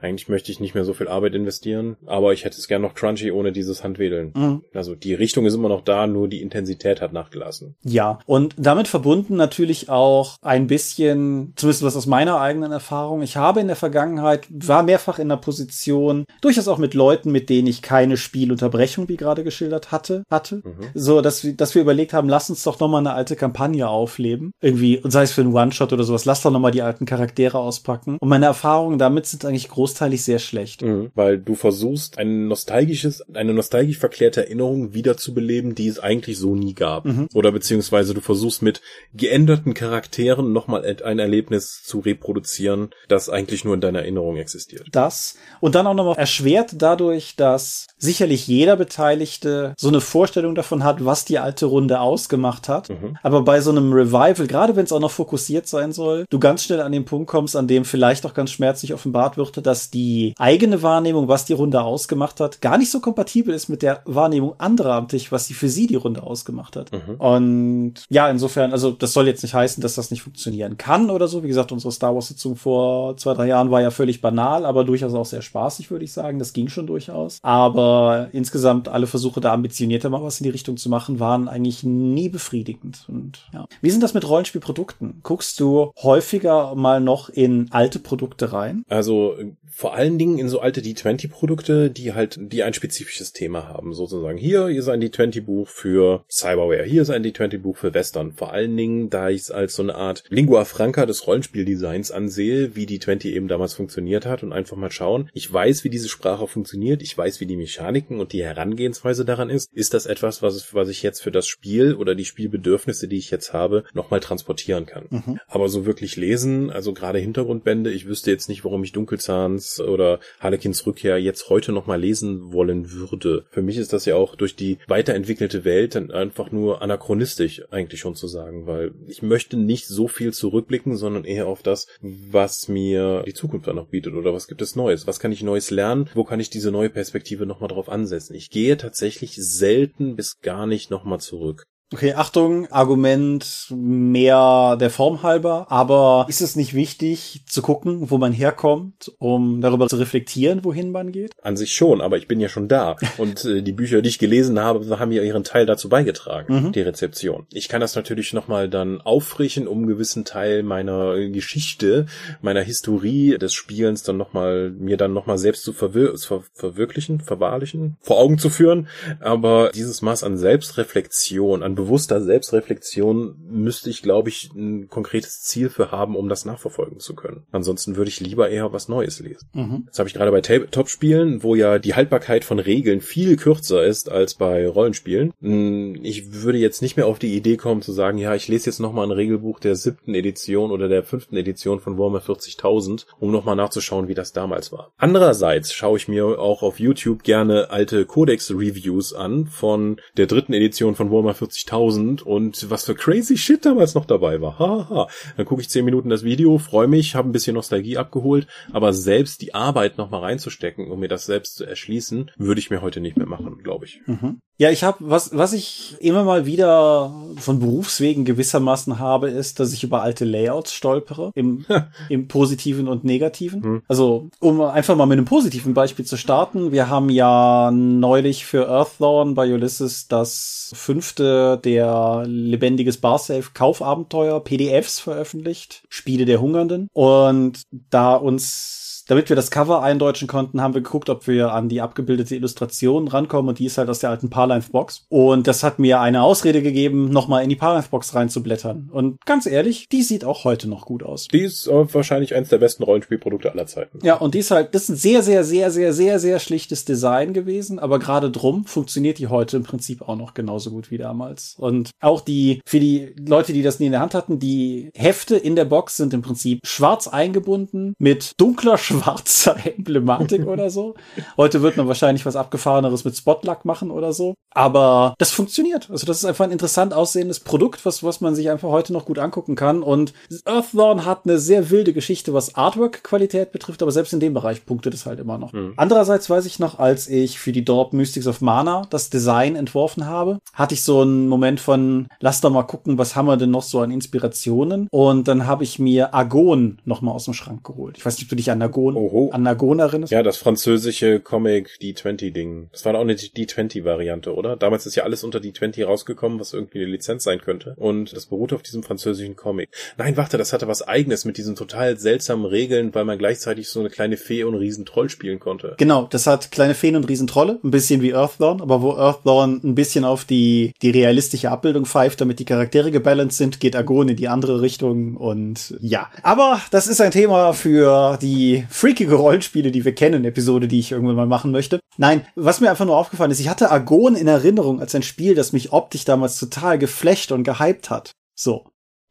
eigentlich möchte ich nicht mehr so viel Arbeit investieren, aber ich hätte es gern noch crunchy ohne dieses Handwedeln. Mhm. Also die Richtung ist immer noch da, nur die Intensität hat nachgelassen. Ja, und damit verbunden natürlich auch ein bisschen, zumindest was aus meiner eigenen Erfahrung, ich habe in der Vergangenheit, war mehrfach in der Position, durchaus auch mit Leuten, mit denen ich keine Spielunterbrechung, wie gerade geschildert hatte, hatte, mhm. So, dass, wir, dass wir überlegt haben, lass uns doch nochmal eine alte Kampagne aufleben, irgendwie, und sei es für einen One-Shot oder sowas, lass doch nochmal die alten Charaktere auspacken. Und meine Erfahrungen damit sind eigentlich großteilig sehr schlecht. Mhm, weil du versuchst, ein nostalgisches, eine nostalgisch verklärte Erinnerung wiederzubeleben, die es eigentlich so nie gab. Mhm. Oder beziehungsweise du versuchst mit geänderten Charakteren nochmal ein Erlebnis zu reproduzieren, das eigentlich nur in deiner Erinnerung existiert. Das. Und dann auch nochmal erschwert dadurch, dass sicherlich jeder Beteiligte so eine Vorstellung davon hat, was die alte Runde ausgemacht hat. Mhm. Aber bei so einem Revival, gerade wenn es auch noch fokussiert sein soll, du ganz schnell an den Punkt kommst, an dem vielleicht auch ganz schmerzlich offenbart wird, dass die die eigene Wahrnehmung, was die Runde ausgemacht hat, gar nicht so kompatibel ist mit der Wahrnehmung anderer am Tisch, was sie für sie die Runde ausgemacht hat. Mhm. Und ja, insofern, also das soll jetzt nicht heißen, dass das nicht funktionieren kann oder so. Wie gesagt, unsere Star Wars-Sitzung vor zwei, drei Jahren war ja völlig banal, aber durchaus auch sehr spaßig, würde ich sagen. Das ging schon durchaus. Aber insgesamt alle Versuche, da ambitionierter mal was in die Richtung zu machen, waren eigentlich nie befriedigend. Und ja. Wie sind das mit Rollenspielprodukten? Guckst du häufiger mal noch in alte Produkte rein? Also vor allen Dingen in so alte D20-Produkte, die halt, die ein spezifisches Thema haben, sozusagen. Hier ist ein D20-Buch für Cyberware, hier ist ein D20-Buch für Western. Vor allen Dingen, da ich es als so eine Art Lingua Franca des Rollenspieldesigns ansehe, wie D20 eben damals funktioniert hat und einfach mal schauen. Ich weiß, wie diese Sprache funktioniert, ich weiß, wie die Mechaniken und die Herangehensweise daran ist. Ist das etwas, was, was ich jetzt für das Spiel oder die Spielbedürfnisse, die ich jetzt habe, nochmal transportieren kann? Mhm. Aber so wirklich lesen, also gerade Hintergrundbände, ich wüsste jetzt nicht, warum ich Dunkelzahns oder Harlequins Rückkehr jetzt heute nochmal lesen wollen würde. Für mich ist das ja auch durch die weiterentwickelte Welt dann einfach nur anachronistisch eigentlich schon zu sagen, weil ich möchte nicht so viel zurückblicken, sondern eher auf das, was mir die Zukunft dann noch bietet oder was gibt es Neues, was kann ich Neues lernen, wo kann ich diese neue Perspektive nochmal drauf ansetzen. Ich gehe tatsächlich selten bis gar nicht nochmal zurück. Okay, Achtung, Argument mehr der Form halber, aber ist es nicht wichtig zu gucken, wo man herkommt, um darüber zu reflektieren, wohin man geht? An sich schon, aber ich bin ja schon da und äh, die Bücher, die ich gelesen habe, haben ja ihren Teil dazu beigetragen, mhm. die Rezeption. Ich kann das natürlich nochmal dann auffrischen, um einen gewissen Teil meiner Geschichte, meiner Historie des Spielens dann nochmal, mir dann nochmal selbst zu verwir ver verwirklichen, verwahrlichen, vor Augen zu führen, aber dieses Maß an Selbstreflexion, an bewusster Selbstreflexion müsste ich, glaube ich, ein konkretes Ziel für haben, um das nachverfolgen zu können. Ansonsten würde ich lieber eher was Neues lesen. Mhm. Das habe ich gerade bei Tabletop-Spielen, wo ja die Haltbarkeit von Regeln viel kürzer ist als bei Rollenspielen. Hm, ich würde jetzt nicht mehr auf die Idee kommen zu sagen, ja, ich lese jetzt nochmal ein Regelbuch der siebten Edition oder der fünften Edition von Warhammer 40.000, um nochmal nachzuschauen, wie das damals war. Andererseits schaue ich mir auch auf YouTube gerne alte Codex-Reviews an von der dritten Edition von Warhammer 40.000 50.000 und was für crazy Shit damals noch dabei war. Ha, ha. Dann gucke ich zehn Minuten das Video, freue mich, habe ein bisschen Nostalgie abgeholt, aber selbst die Arbeit nochmal reinzustecken, um mir das selbst zu erschließen, würde ich mir heute nicht mehr machen, glaube ich. Mhm. Ja, ich habe was was ich immer mal wieder von Berufswegen gewissermaßen habe, ist, dass ich über alte Layouts stolpere im im positiven und negativen. Hm. Also, um einfach mal mit einem positiven Beispiel zu starten, wir haben ja neulich für Earthdawn bei Ulysses das fünfte der lebendiges Barsafe Kaufabenteuer PDFs veröffentlicht, Spiele der Hungernden und da uns damit wir das Cover eindeutschen konnten, haben wir geguckt, ob wir an die abgebildete Illustration rankommen und die ist halt aus der alten Parlife-Box. Und das hat mir eine Ausrede gegeben, nochmal in die Parlife-Box reinzublättern. Und ganz ehrlich, die sieht auch heute noch gut aus. Die ist wahrscheinlich eines der besten Rollenspielprodukte aller Zeiten. Ja, und die ist halt, das ist ein sehr, sehr, sehr, sehr, sehr, sehr schlichtes Design gewesen, aber gerade drum funktioniert die heute im Prinzip auch noch genauso gut wie damals. Und auch die, für die Leute, die das nie in der Hand hatten, die Hefte in der Box sind im Prinzip schwarz eingebunden mit dunkler schwarzer Emblematik oder so. Heute wird man wahrscheinlich was abgefahreneres mit Spotluck machen oder so. Aber das funktioniert. Also das ist einfach ein interessant aussehendes Produkt, was, was man sich einfach heute noch gut angucken kann. Und Earthdawn hat eine sehr wilde Geschichte, was Artwork-Qualität betrifft, aber selbst in dem Bereich punktet es halt immer noch. Mhm. Andererseits weiß ich noch, als ich für die Dorp Mystics of Mana das Design entworfen habe, hatte ich so einen Moment von, lass doch mal gucken, was haben wir denn noch so an Inspirationen? Und dann habe ich mir Agon noch mal aus dem Schrank geholt. Ich weiß nicht, ob du dich an Agon Nagon, Oho. an Nagon erinnerst? Ja, das französische Comic D20-Ding. Das war auch eine D20-Variante, oder? Damals ist ja alles unter D20 rausgekommen, was irgendwie eine Lizenz sein könnte. Und das beruht auf diesem französischen Comic. Nein, warte, das hatte was eigenes mit diesen total seltsamen Regeln, weil man gleichzeitig so eine kleine Fee und Riesentroll spielen konnte. Genau, das hat kleine Feen und Riesentrolle, ein bisschen wie Earthdawn, aber wo Earthdawn ein bisschen auf die, die realistische Abbildung pfeift, damit die Charaktere gebalanced sind, geht Agon in die andere Richtung und ja. Aber das ist ein Thema für die freakige Rollenspiele, die wir kennen, Episode, die ich irgendwann mal machen möchte. Nein, was mir einfach nur aufgefallen ist, ich hatte Argon in Erinnerung als ein Spiel, das mich optisch damals total geflecht und gehypt hat. So.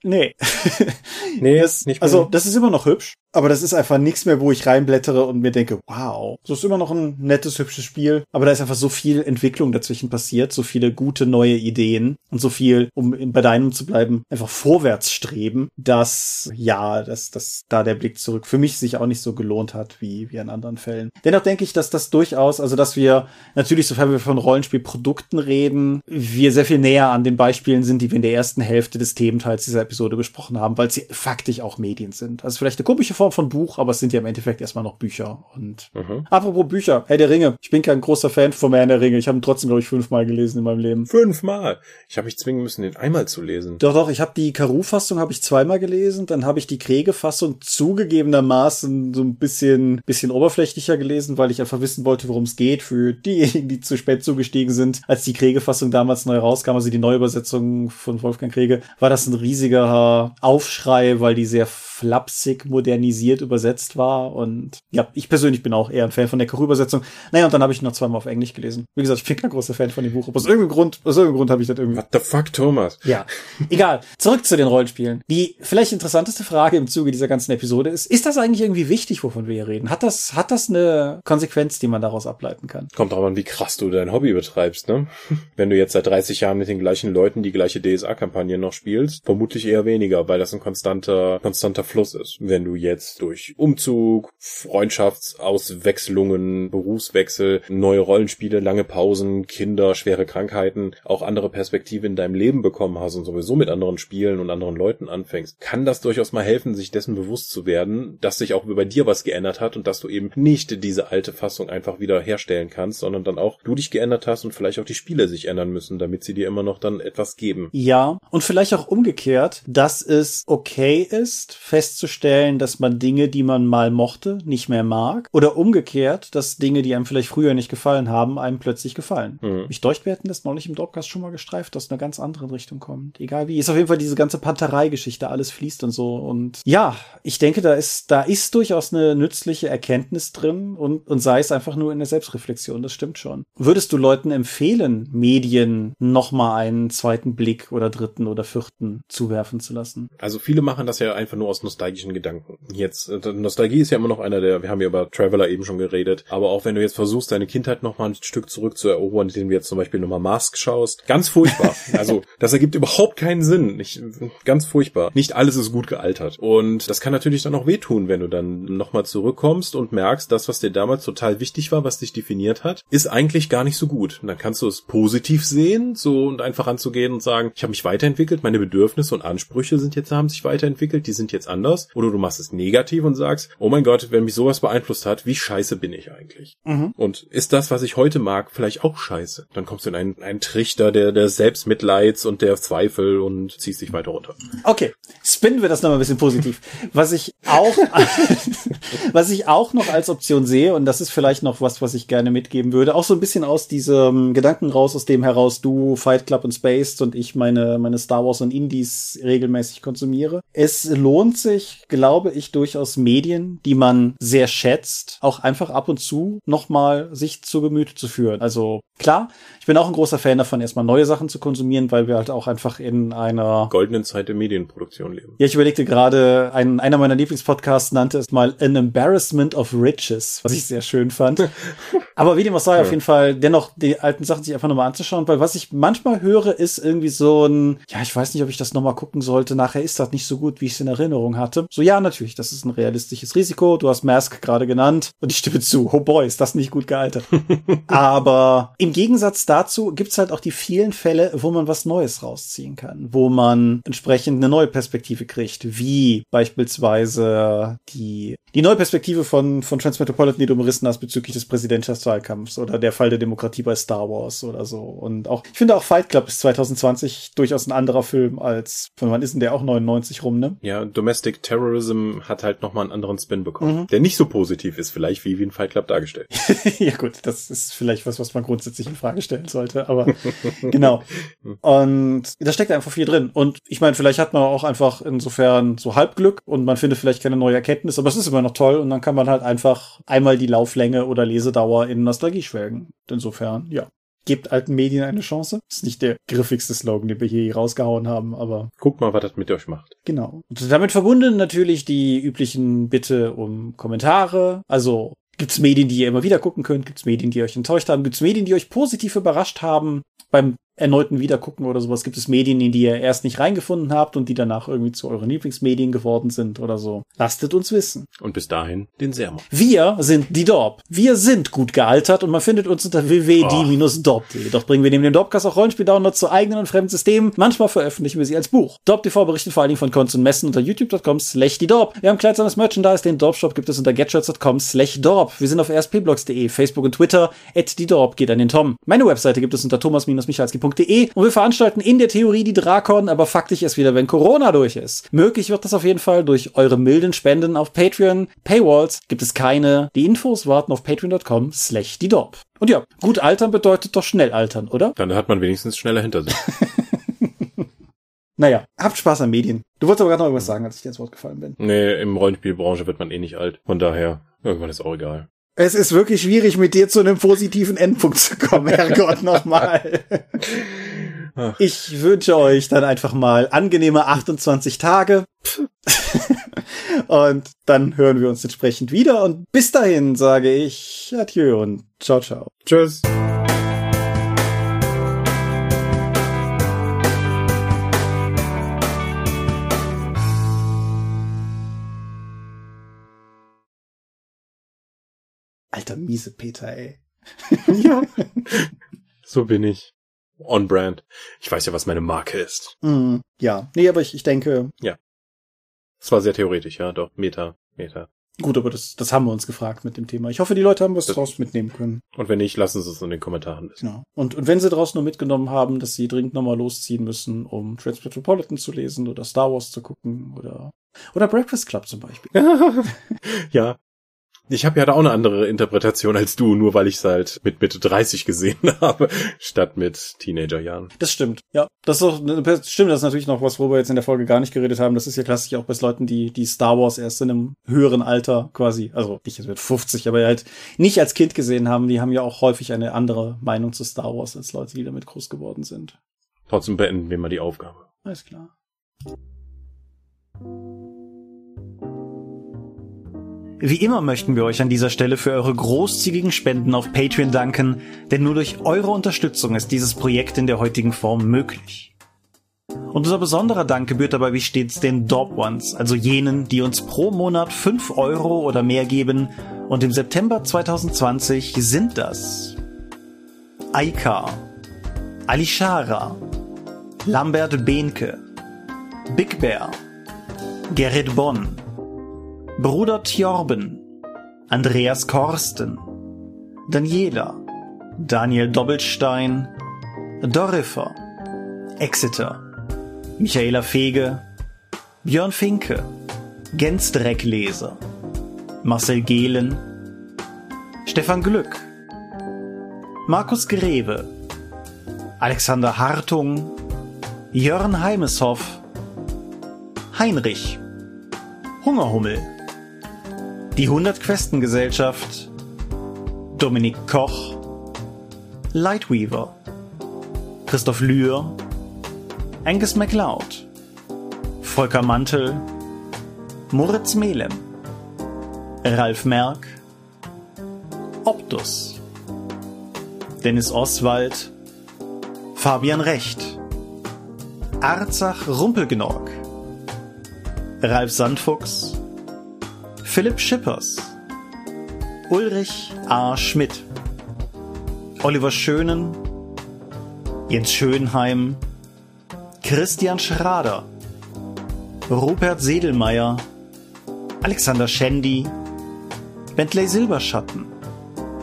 Nee. nee, das, nicht mehr. Also, das ist immer noch hübsch. Aber das ist einfach nichts mehr, wo ich reinblättere und mir denke, wow, das ist immer noch ein nettes, hübsches Spiel. Aber da ist einfach so viel Entwicklung dazwischen passiert, so viele gute neue Ideen und so viel, um bei deinem zu bleiben, einfach vorwärts streben, dass, ja, dass, dass da der Blick zurück für mich sich auch nicht so gelohnt hat, wie, wie in anderen Fällen. Dennoch denke ich, dass das durchaus, also dass wir natürlich, sofern wir von Rollenspielprodukten reden, wir sehr viel näher an den Beispielen sind, die wir in der ersten Hälfte des Thementeils dieser Episode besprochen haben, weil sie faktisch auch Medien sind. Also vielleicht eine komische Form Form von Buch, aber es sind ja im Endeffekt erstmal noch Bücher. Und mhm. apropos Bücher, Herr der Ringe. Ich bin kein großer Fan von Herr der Ringe. Ich habe ihn trotzdem, glaube ich, fünfmal gelesen in meinem Leben. Fünfmal? Ich habe mich zwingen müssen, den einmal zu lesen. Doch, doch, ich habe die Karu-Fassung habe ich zweimal gelesen, dann habe ich die Kriege-Fassung zugegebenermaßen so ein bisschen, bisschen oberflächlicher gelesen, weil ich einfach wissen wollte, worum es geht für diejenigen, die zu spät zugestiegen sind. Als die Kriege-Fassung damals neu rauskam, also die Neuübersetzung von Wolfgang Kriege, war das ein riesiger Aufschrei, weil die sehr flapsig modernisiert übersetzt war. Und ja, ich persönlich bin auch eher ein Fan von der Koch-Übersetzung. Naja, und dann habe ich noch zweimal auf Englisch gelesen. Wie gesagt, ich bin kein großer Fan von dem Buch. Aber aus irgendeinem Grund, aus irgendeinem Grund habe ich das irgendwie. What the fuck, Thomas? Ja. Egal. Zurück zu den Rollenspielen. Die vielleicht interessanteste Frage im Zuge dieser ganzen Episode ist, ist das eigentlich irgendwie wichtig, wovon wir hier reden? Hat das, hat das eine Konsequenz, die man daraus ableiten kann? Kommt drauf an, wie krass du dein Hobby betreibst, ne? Wenn du jetzt seit 30 Jahren mit den gleichen Leuten die gleiche DSA-Kampagne noch spielst, vermutlich eher weniger, weil das ein konstanter, konstanter Fluss ist. Wenn du jetzt durch Umzug, Freundschaftsauswechslungen, Berufswechsel, neue Rollenspiele, lange Pausen, Kinder, schwere Krankheiten, auch andere Perspektive in deinem Leben bekommen hast und sowieso mit anderen Spielen und anderen Leuten anfängst, kann das durchaus mal helfen, sich dessen bewusst zu werden, dass sich auch über dir was geändert hat und dass du eben nicht diese alte Fassung einfach wieder herstellen kannst, sondern dann auch du dich geändert hast und vielleicht auch die Spiele sich ändern müssen, damit sie dir immer noch dann etwas geben. Ja, und vielleicht auch umgekehrt, dass es okay ist, festzustellen, dass man Dinge, die man mal mochte, nicht mehr mag. Oder umgekehrt, dass Dinge, die einem vielleicht früher nicht gefallen haben, einem plötzlich gefallen. Mhm. Ich deucht, wir hätten das neulich im Dropcast schon mal gestreift, dass eine ganz andere Richtung kommt. Egal wie. Ist auf jeden Fall diese ganze Panterei-Geschichte, alles fließt und so. Und ja, ich denke, da ist, da ist durchaus eine nützliche Erkenntnis drin und, und sei es einfach nur in der Selbstreflexion. Das stimmt schon. Würdest du Leuten empfehlen, Medien nochmal einen zweiten Blick oder dritten oder vierten zuwerfen zu lassen? Also viele machen das ja einfach nur aus nostalgischen Gedanken. Jetzt, äh, Nostalgie ist ja immer noch einer der, wir haben ja über Traveler eben schon geredet, aber auch wenn du jetzt versuchst, deine Kindheit nochmal ein Stück zurück zu erobern, indem du jetzt zum Beispiel nochmal Mask schaust, ganz furchtbar. also, das ergibt überhaupt keinen Sinn. Ich, ganz furchtbar. Nicht alles ist gut gealtert. Und das kann natürlich dann auch wehtun, wenn du dann nochmal zurückkommst und merkst, das, was dir damals total wichtig war, was dich definiert hat, ist eigentlich gar nicht so gut. Und dann kannst du es positiv sehen, so und einfach anzugehen und sagen, ich habe mich weiterentwickelt, meine Bedürfnisse und Ansprüche sind jetzt, haben sich weiterentwickelt, die sind jetzt anders. Oder du machst es negativ und sagst, oh mein Gott, wenn mich sowas beeinflusst hat, wie scheiße bin ich eigentlich? Mhm. Und ist das, was ich heute mag, vielleicht auch scheiße? Dann kommst du in einen, einen Trichter der, der Selbstmitleids und der Zweifel und ziehst dich weiter runter. Okay, spinnen wir das nochmal ein bisschen positiv. Was ich auch, was ich auch noch als Option sehe, und das ist vielleicht noch was, was ich gerne mitgeben würde, auch so ein bisschen aus diesem Gedanken raus, aus dem heraus du Fight Club und Space und ich meine, meine Star Wars und Indies regelmäßig konsumiere. Es lohnt sich, glaube ich, durchaus Medien, die man sehr schätzt, auch einfach ab und zu nochmal sich zu Gemüte zu führen. Also klar, ich bin auch ein großer Fan davon, erstmal neue Sachen zu konsumieren, weil wir halt auch einfach in einer goldenen Zeit der Medienproduktion leben. Ja, ich überlegte gerade, ein, einer meiner Lieblingspodcasts nannte es mal An Embarrassment of Riches, was ich sehr schön fand. Aber wie dem auch sei, ja. auf jeden Fall dennoch die alten Sachen sich einfach nochmal anzuschauen, weil was ich manchmal höre, ist irgendwie so ein, ja, ich weiß nicht, ob ich das nochmal gucken sollte, nachher ist das nicht so gut, wie ich es in Erinnerung hatte. So, ja, natürlich, das ist ein realistisches Risiko. Du hast Mask gerade genannt und ich stimme zu. Oh boy, ist das nicht gut gealtert. Aber im Gegensatz dazu gibt's halt auch die vielen Fälle, wo man was Neues rausziehen kann, wo man entsprechend eine neue Perspektive kriegt, wie beispielsweise die, die neue Perspektive von, von Transmetropolitan, die du umrissen hast bezüglich des Präsidentschaftswahlkampfs oder der Fall der Demokratie bei Star Wars oder so. Und auch, ich finde auch Fight Club ist 2020 durchaus ein anderer Film als, von wann ist denn der auch 99 rum, ne? Ja, Domestic Terrorism hat halt nochmal einen anderen Spin bekommen, mhm. der nicht so positiv ist, vielleicht wie wie in Fight Club dargestellt. ja gut, das ist vielleicht was, was man grundsätzlich in Frage stellen sollte, aber genau. Und da steckt einfach viel drin. Und ich meine, vielleicht hat man auch einfach insofern so Halbglück und man findet vielleicht keine neue Erkenntnis, aber es ist immer noch toll und dann kann man halt einfach einmal die Lauflänge oder Lesedauer in Nostalgie schwelgen. Insofern, ja. Gebt alten Medien eine Chance. Das ist nicht der griffigste Slogan, den wir hier rausgehauen haben, aber. Guckt mal, was das mit euch macht. Genau. Und damit verbunden natürlich die üblichen Bitte um Kommentare. Also Gibt's Medien, die ihr immer wieder gucken könnt? Gibt's Medien, die euch enttäuscht haben? Gibt's Medien, die euch positiv überrascht haben? Beim erneuten Wiedergucken oder sowas? Gibt es Medien, in die ihr erst nicht reingefunden habt und die danach irgendwie zu euren Lieblingsmedien geworden sind oder so? Lasst uns wissen. Und bis dahin den Sermon. Wir sind die Dorp. Wir sind gut gealtert und man findet uns unter www.die-dorp.de. Doch bringen wir neben dem Dorpcast auch Rollenspiel-Downloads zu eigenen und fremden Systemen. Manchmal veröffentlichen wir sie als Buch. Dorp TV berichten vor allen Dingen von Cons und Messen unter youtube.com slash die Dorp. Wir haben kleidsames Merchandise. Den Dorp-Shop gibt es unter getshirts.com slash Dorp. Wir sind auf rspblogs.de, Facebook und Twitter. At die Dorp geht an den Tom. Meine Webseite gibt es unter thomas-michalski www.drakon.de und wir veranstalten in der Theorie die Drakon, aber faktisch erst wieder, wenn Corona durch ist. Möglich wird das auf jeden Fall durch eure milden Spenden auf Patreon. Paywalls gibt es keine. Die Infos warten auf patreon.com slash die Dorp. Und ja, gut altern bedeutet doch schnell altern, oder? Dann hat man wenigstens schneller hinter sich. Naja, habt Spaß an Medien. Du wolltest aber gerade noch irgendwas sagen, als ich dir ins Wort gefallen bin. Nee, im Rollenspielbranche wird man eh nicht alt. Von daher, irgendwann ist auch egal. Es ist wirklich schwierig, mit dir zu einem positiven Endpunkt zu kommen, Herrgott, nochmal. Ich wünsche euch dann einfach mal angenehme 28 Tage. und dann hören wir uns entsprechend wieder. Und bis dahin sage ich Adieu und ciao, ciao. Tschüss. Alter, miese Peter, ey. ja. So bin ich. On brand. Ich weiß ja, was meine Marke ist. Mm, ja. Nee, aber ich, ich denke. Ja. Es war sehr theoretisch, ja, doch. Meta, Meta. Gut, aber das, das haben wir uns gefragt mit dem Thema. Ich hoffe, die Leute haben was das, draus mitnehmen können. Und wenn nicht, lassen Sie es in den Kommentaren wissen. Genau. Und, und wenn Sie daraus nur mitgenommen haben, dass Sie dringend nochmal losziehen müssen, um Transmetropolitan zu lesen oder Star Wars zu gucken oder, oder Breakfast Club zum Beispiel. ja, ich habe ja da auch eine andere Interpretation als du, nur weil ich es halt mit Mitte 30 gesehen habe, statt mit Teenagerjahren. Das stimmt, ja. Das ist auch, stimmt, das ist natürlich noch was, worüber wir jetzt in der Folge gar nicht geredet haben. Das ist ja klassisch auch bei Leuten, die, die Star Wars erst in einem höheren Alter quasi, also nicht jetzt mit 50, aber halt nicht als Kind gesehen haben. Die haben ja auch häufig eine andere Meinung zu Star Wars als Leute, die damit groß geworden sind. Trotzdem beenden wir mal die Aufgabe. Alles klar. Wie immer möchten wir euch an dieser Stelle für eure großzügigen Spenden auf Patreon danken, denn nur durch eure Unterstützung ist dieses Projekt in der heutigen Form möglich. Und unser besonderer Dank gebührt dabei wie stets den Dorp Ones, also jenen, die uns pro Monat 5 Euro oder mehr geben und im September 2020 sind das Aika, Alishara, Lambert Behnke, Big Bear, Gerrit Bonn, Bruder Tjorben, Andreas Korsten, Daniela, Daniel Doppelstein, Dorifer, Exeter, Michaela Fege, Björn Finke, Gens Dreckleser, Marcel Gehlen, Stefan Glück, Markus Greve, Alexander Hartung, Jörn Heimeshoff, Heinrich, Hungerhummel, die 100 Questengesellschaft, Dominik Koch, Lightweaver, Christoph Lühr, Angus MacLeod, Volker Mantel, Moritz Melem, Ralf Merck, Optus, Dennis Oswald, Fabian Recht, Arzach Rumpelgnorg, Ralf Sandfuchs, Philipp Schippers, Ulrich A. Schmidt, Oliver Schönen, Jens Schönheim, Christian Schrader, Rupert Sedelmeier, Alexander Schendi, Bentley Silberschatten,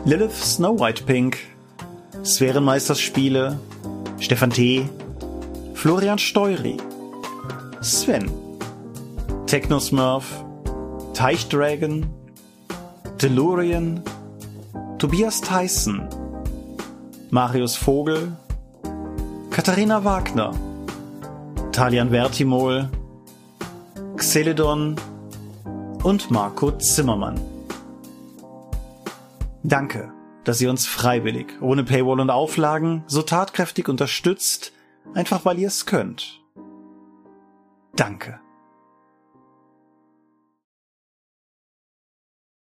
Lilith Snow White Pink, Sphärenmeisterspiele, Stefan T., Florian Steury, Sven, Technosmurf, Teichdragon, Delurian, Tobias Tyson, Marius Vogel, Katharina Wagner, Talian Vertimol, Xeledon und Marco Zimmermann. Danke, dass ihr uns freiwillig, ohne Paywall und Auflagen, so tatkräftig unterstützt, einfach weil ihr es könnt. Danke.